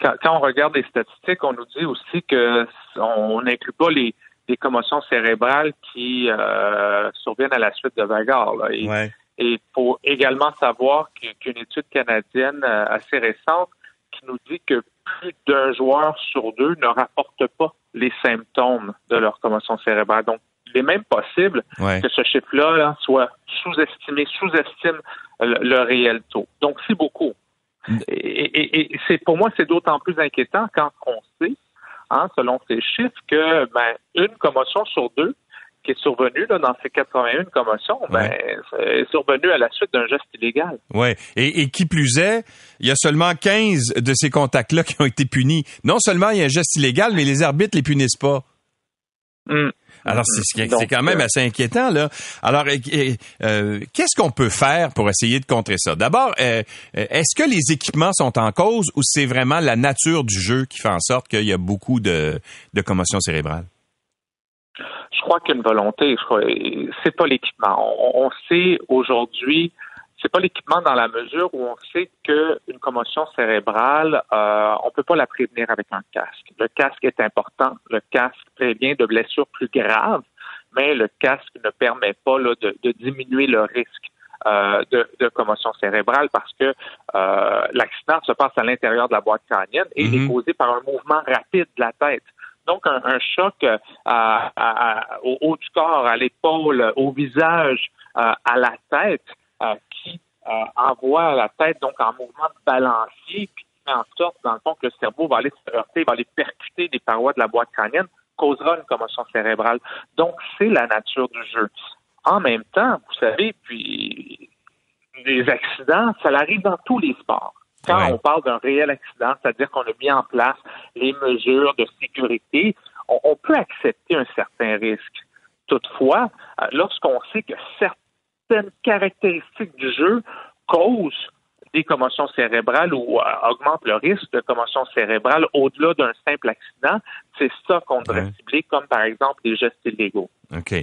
quand, on regarde les statistiques, on nous dit aussi que on n'inclut pas les, commotions cérébrales qui surviennent à la suite de bagarres. Là. Et il faut également savoir qu'une étude canadienne euh, assez récente qui nous dit que plus d'un joueur sur deux ne rapporte pas les symptômes de leur commotion cérébrale. Donc, il est même possible que ce chiffre-là soit sous-estimé, sous-estime le, réel taux. Donc, c'est beaucoup. Et, c'est pour moi, c'est d'autant plus inquiétant quand on sait, hein, selon ces chiffres, que ben, une commotion sur deux qui est survenue là, dans ces 81 commotions, ben, est survenue à la suite d'un geste illégal. Oui, et, qui plus est, il y a seulement 15 de ces contacts-là qui ont été punis. Non seulement il y a un geste illégal, mais les arbitres les punissent pas. Hum. Alors, c'est quand même euh, assez inquiétant, là. Alors, euh, qu'est-ce qu'on peut faire pour essayer de contrer ça? D'abord, euh, est-ce que les équipements sont en cause ou c'est vraiment la nature du jeu qui fait en sorte qu'il y a beaucoup de, de commotion cérébrale? Je crois qu'une volonté, je crois, c'est pas l'équipement. On, sait aujourd'hui c'est pas l'équipement dans la mesure où on sait qu'une commotion cérébrale, euh, on peut pas la prévenir avec un casque. Le casque est important. Le casque prévient de blessures plus graves, mais le casque ne permet pas de, diminuer le risque. Euh, de, commotion cérébrale parce que euh, l'accident se passe à l'intérieur de la boîte crânienne et il est mhm. causé par un mouvement rapide de la tête. Donc, un, choc au haut du corps, à l'épaule, au visage, à la tête, euh, envoie la tête donc en mouvement de balancier, puis fait en sorte, dans le fond, que le cerveau va aller se heurter, va aller percuter des parois de la boîte crânienne, causera une commotion cérébrale. Donc, c'est la nature du jeu. En même temps, vous savez, puis les accidents, ça arrive dans tous les sports. Quand on parle d'un réel accident, c'est-à-dire qu'on a mis en place les mesures de sécurité, on, on peut accepter un certain risque. Toutefois, euh, lorsqu'on sait que certaines caractéristiques du jeu causent des commotions cérébrales ou euh, augmentent le risque de commotion cérébrale au-delà d'un simple accident, c'est ça qu'on devrait cibler, comme par exemple les gestes illégaux. OK.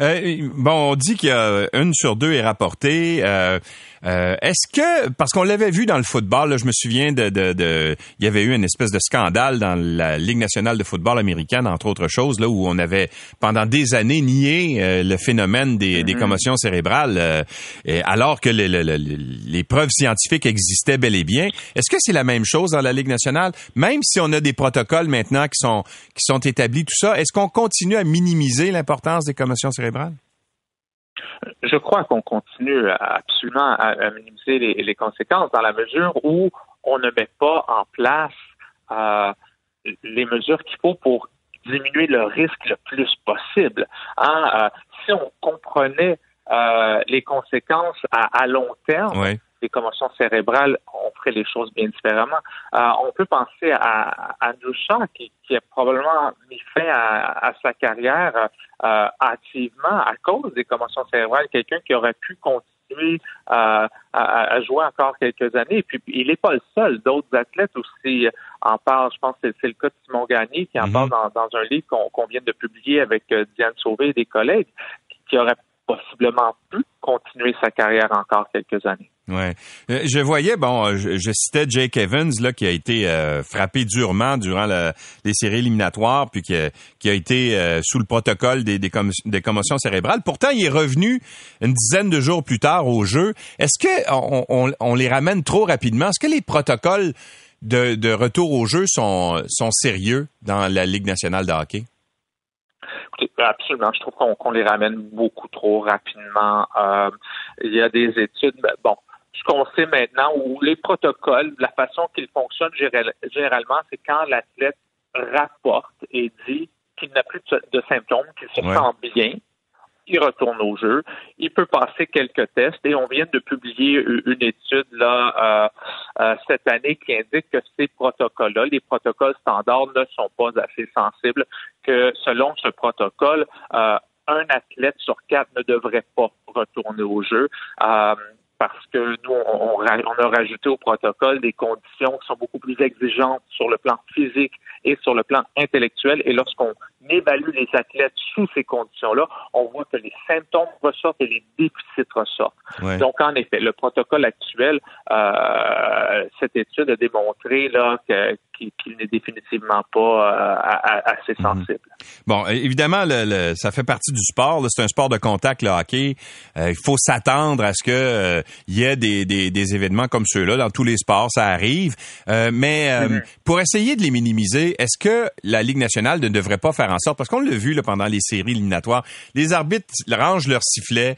Euh, bon, on dit qu'il y a une sur deux est rapportée. Euh, euh, est-ce que, parce qu'on l'avait vu dans le football, là, je me souviens de, de, de, il y avait eu une espèce de scandale dans la Ligue nationale de football américaine, entre autres choses, là où on avait pendant des années nié euh, le phénomène des, des mm-hmm. commotions cérébrales, euh, alors que les, les, les, preuves scientifiques existaient bel et bien. Est-ce que c'est la même chose dans la Ligue nationale, même si on a des protocoles maintenant qui sont qui sont établis, tout ça, est-ce qu'on continue à minimiser l'importance des commotions cérébrales? Je crois qu'on continue absolument à, minimiser les, conséquences dans la mesure où on ne met pas en place euh, les mesures qu'il faut pour diminuer le risque le plus possible. Hein. Euh, si on comprenait euh, les conséquences à, long terme, des commotions cérébrales, on ferait les choses bien différemment. on peut penser à, à qui, qui, a probablement mis fin à, à sa carrière euh, activement à cause des commotions cérébrales, quelqu'un qui aurait pu continuer euh, à, jouer encore quelques années. Et puis, il n'est pas le seul. D'autres athlètes aussi en parlent. Je pense que c'est le cas de Simon Gagné qui en mhm. parle dans, un livre qu'on vient de publier avec euh, Diane Sauvé et des collègues, qui aurait possiblement pu continuer sa carrière encore quelques années. Ouais. Euh, je voyais, bon, euh, je, citais Jake Evans là qui a été euh, frappé durement durant les séries éliminatoires, puis qui a, été sous le protocole des, des, commotions cérébrales. Pourtant, il est revenu une dizaine de jours plus tard au jeu. Est-ce que on, les ramène trop rapidement? Est-ce que les protocoles de, de retour au jeu sont, sont sérieux dans la Ligue nationale de hockey? Absolument. Je trouve qu'on les ramène beaucoup trop rapidement. il y a des études, ben, bon, ce qu'on sait maintenant, ou les protocoles, la façon qu'ils fonctionnent généralement, c'est quand l'athlète rapporte et dit qu'il n'a plus de, symptômes, qu'il se sent bien, il retourne au jeu. Il peut passer quelques tests et on vient de publier une étude là euh, euh, cette année qui indique que ces protocoles-là, les protocoles standards, ne sont pas assez sensibles. Que selon ce protocole, euh, un athlète sur quatre ne devrait pas retourner au jeu parce que nous, on, a rajouté au protocole des conditions qui sont beaucoup plus exigeantes sur le plan physique et sur le plan intellectuel. Et lorsqu'on évalue les athlètes sous ces conditions-là, on voit que les symptômes ressortent et les déficits ressortent. Donc, en effet, le protocole actuel, euh, cette étude a démontré là qu'il n'est définitivement pas euh, assez mhm. sensible. Bon, évidemment, le, ça fait partie du sport. C'est un sport de contact, le hockey. Euh, il faut s'attendre à ce que euh, y ait des, des, des événements comme ceux-là dans tous les sports. Ça arrive. mais mhm. pour essayer de les minimiser, est-ce que la Ligue nationale ne devrait pas faire en sorte, parce qu'on l'a vu là, pendant les séries éliminatoires, les arbitres rangent leur sifflet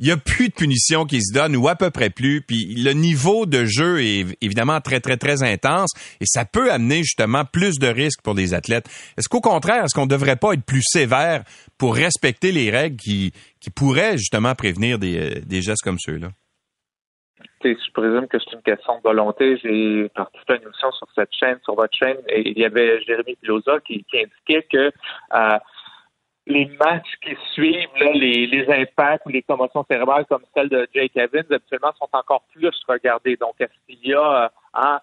il y a plus de punitions qui se donnent ou à peu près plus. Puis le niveau de jeu est évidemment très, très, très intense et ça peut amener justement plus de risques pour les athlètes. Est-ce qu'au contraire, est-ce qu'on ne devrait pas être plus sévère pour respecter les règles qui, qui pourraient justement prévenir des, euh, des gestes comme ceux-là? Je présume que c'est une question de volonté. J'ai participé à une émission sur cette chaîne, sur votre chaîne, et il y avait Jérémy Pilosa qui, indiquait que euh, les matchs qui suivent, les, impacts ou les commotions cérébrales comme celle de Jake Evans, habituellement, sont encore plus regardés. Donc, est-ce qu'il y a euh, un,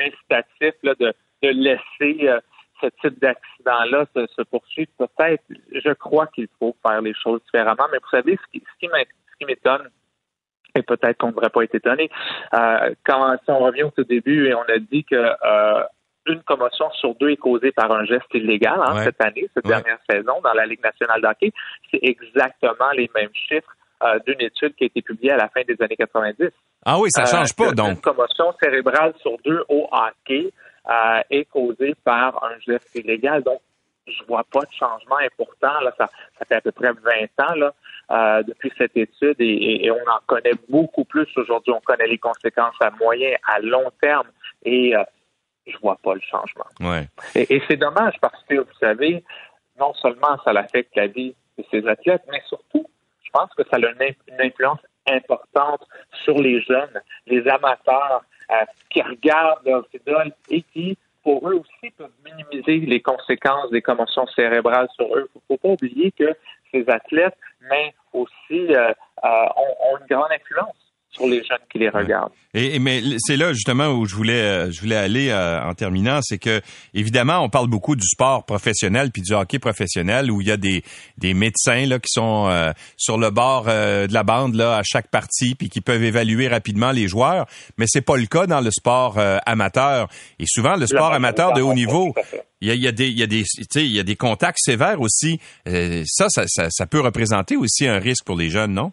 incitatif de, laisser euh, ce type d'accident-là se, poursuivre? Peut-être. Je crois qu'il faut faire les choses différemment. Mais vous savez, ce qui, m'étonne, et peut-être qu'on ne devrait pas être étonné, euh, quand si on revient au tout début et on a dit que une commotion sur deux est causée par un geste illégal hein, cette année, cette dernière saison dans la Ligue nationale d'hockey. C'est exactement les mêmes chiffres euh, d'une étude qui a été publiée à la fin des années 90. Ah oui, ça change pas, euh, donc. Une commotion cérébrale sur deux au hockey euh, est causée par un geste illégal. Donc, je vois pas de changement important. Là, ça, ça fait à peu près 20 ans là, depuis cette étude et, et, on en connaît beaucoup plus aujourd'hui. On connaît les conséquences à moyen, à long terme et je vois pas le changement. Ouais. Et, c'est dommage parce que, vous savez, non seulement ça affecte la vie de ces athlètes, mais surtout, je pense que ça a une, influence importante sur les jeunes, les amateurs euh, qui regardent leurs idoles et qui, pour eux aussi, peuvent minimiser les conséquences des commotions cérébrales sur eux. Il ne faut pas oublier que ces athlètes, mais aussi, euh, euh, ont une grande influence sur les jeunes qui les regardent. Et, mais c'est là justement où je voulais euh, je voulais aller euh, en terminant, c'est que évidemment on parle beaucoup du sport professionnel puis du hockey professionnel où il y a des des médecins là qui sont euh, sur le bord de la bande là à chaque partie puis qui peuvent évaluer rapidement les joueurs, mais c'est pas le cas dans le sport amateur. Et souvent le sport amateur de haut niveau il y a, il y a des il y a des il y a des contacts sévères aussi. Ça, ça, ça ça peut représenter aussi un risque pour les jeunes, non?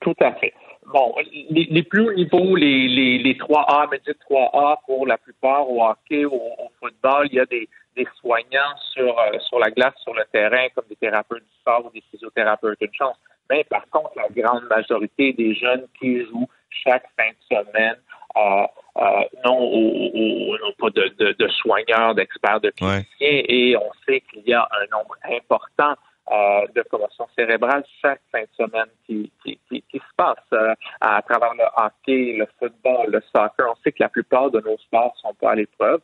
Tout à fait bon, les, plus hauts niveaux, les, les, les 3A, mais 3A pour la plupart au hockey ou au, football, il y a des, des soignants sur, euh, sur la glace, sur le terrain, comme des thérapeutes du sport ou des physiothérapeutes. Une chance. Mais par contre, la grande majorité des jeunes qui jouent chaque fin de semaine euh, euh, n'ont pas de, de, de soigneurs, d'experts, de cliniciens, et on sait qu'il y a un nombre important euh, de commotion cérébrale chaque fin de semaine qui, qui, qui, se passe euh, à travers le hockey, le football, le soccer. On sait que la plupart de nos sports sont pas à l'épreuve.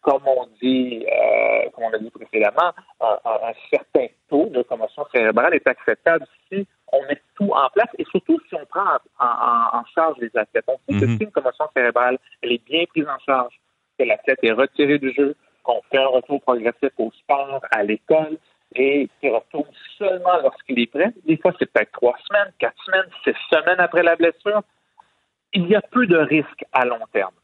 Comme on dit, euh, comme on l'a dit précédemment, un, certain taux de commotion cérébrale est acceptable si on met tout en place et surtout si on prend en, charge les athlètes. On sait que mhm. si une commotion cérébrale elle est bien prise en charge, que l'athlète est retiré du jeu, qu'on fait un retour progressif au sport, à l'école, et qui retourne seulement lorsqu'il est prêt. Des fois, c'est peut-être trois semaines, quatre semaines, six semaines après la blessure. Il y a peu de risques à long terme.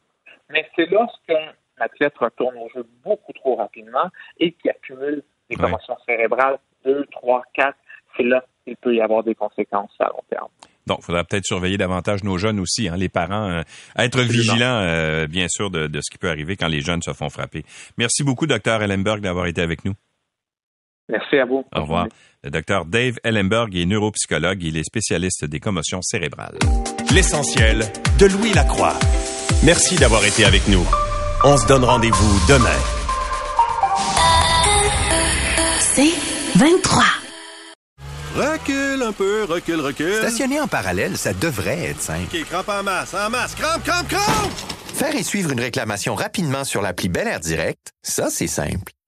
Mais c'est lorsqu'un athlète retourne au jeu beaucoup trop rapidement et qui accumule des commotions cérébrales, deux, trois, quatre, c'est là qu'il peut y avoir des conséquences à long terme. Donc, il faudra peut-être surveiller davantage nos jeunes aussi, hein, les parents, euh, être vigilants, euh, bien sûr, de, de, ce qui peut arriver quand les jeunes se font frapper. Merci beaucoup, docteur Ellenberg, d'avoir été avec nous. Merci à vous. Au revoir. Le docteur Dave Ellenberg est neuropsychologue. Il est spécialiste des commotions cérébrales. L'essentiel de Louis Lacroix. Merci d'avoir été avec nous. On se donne rendez-vous demain. C'est 23. Recule un peu, recule, recule. Stationner en parallèle, ça devrait être simple. OK, crampe en masse, en masse, crampe, crampe, crampe! Faire et suivre une réclamation rapidement sur l'appli Bel Air Direct, ça, c'est simple.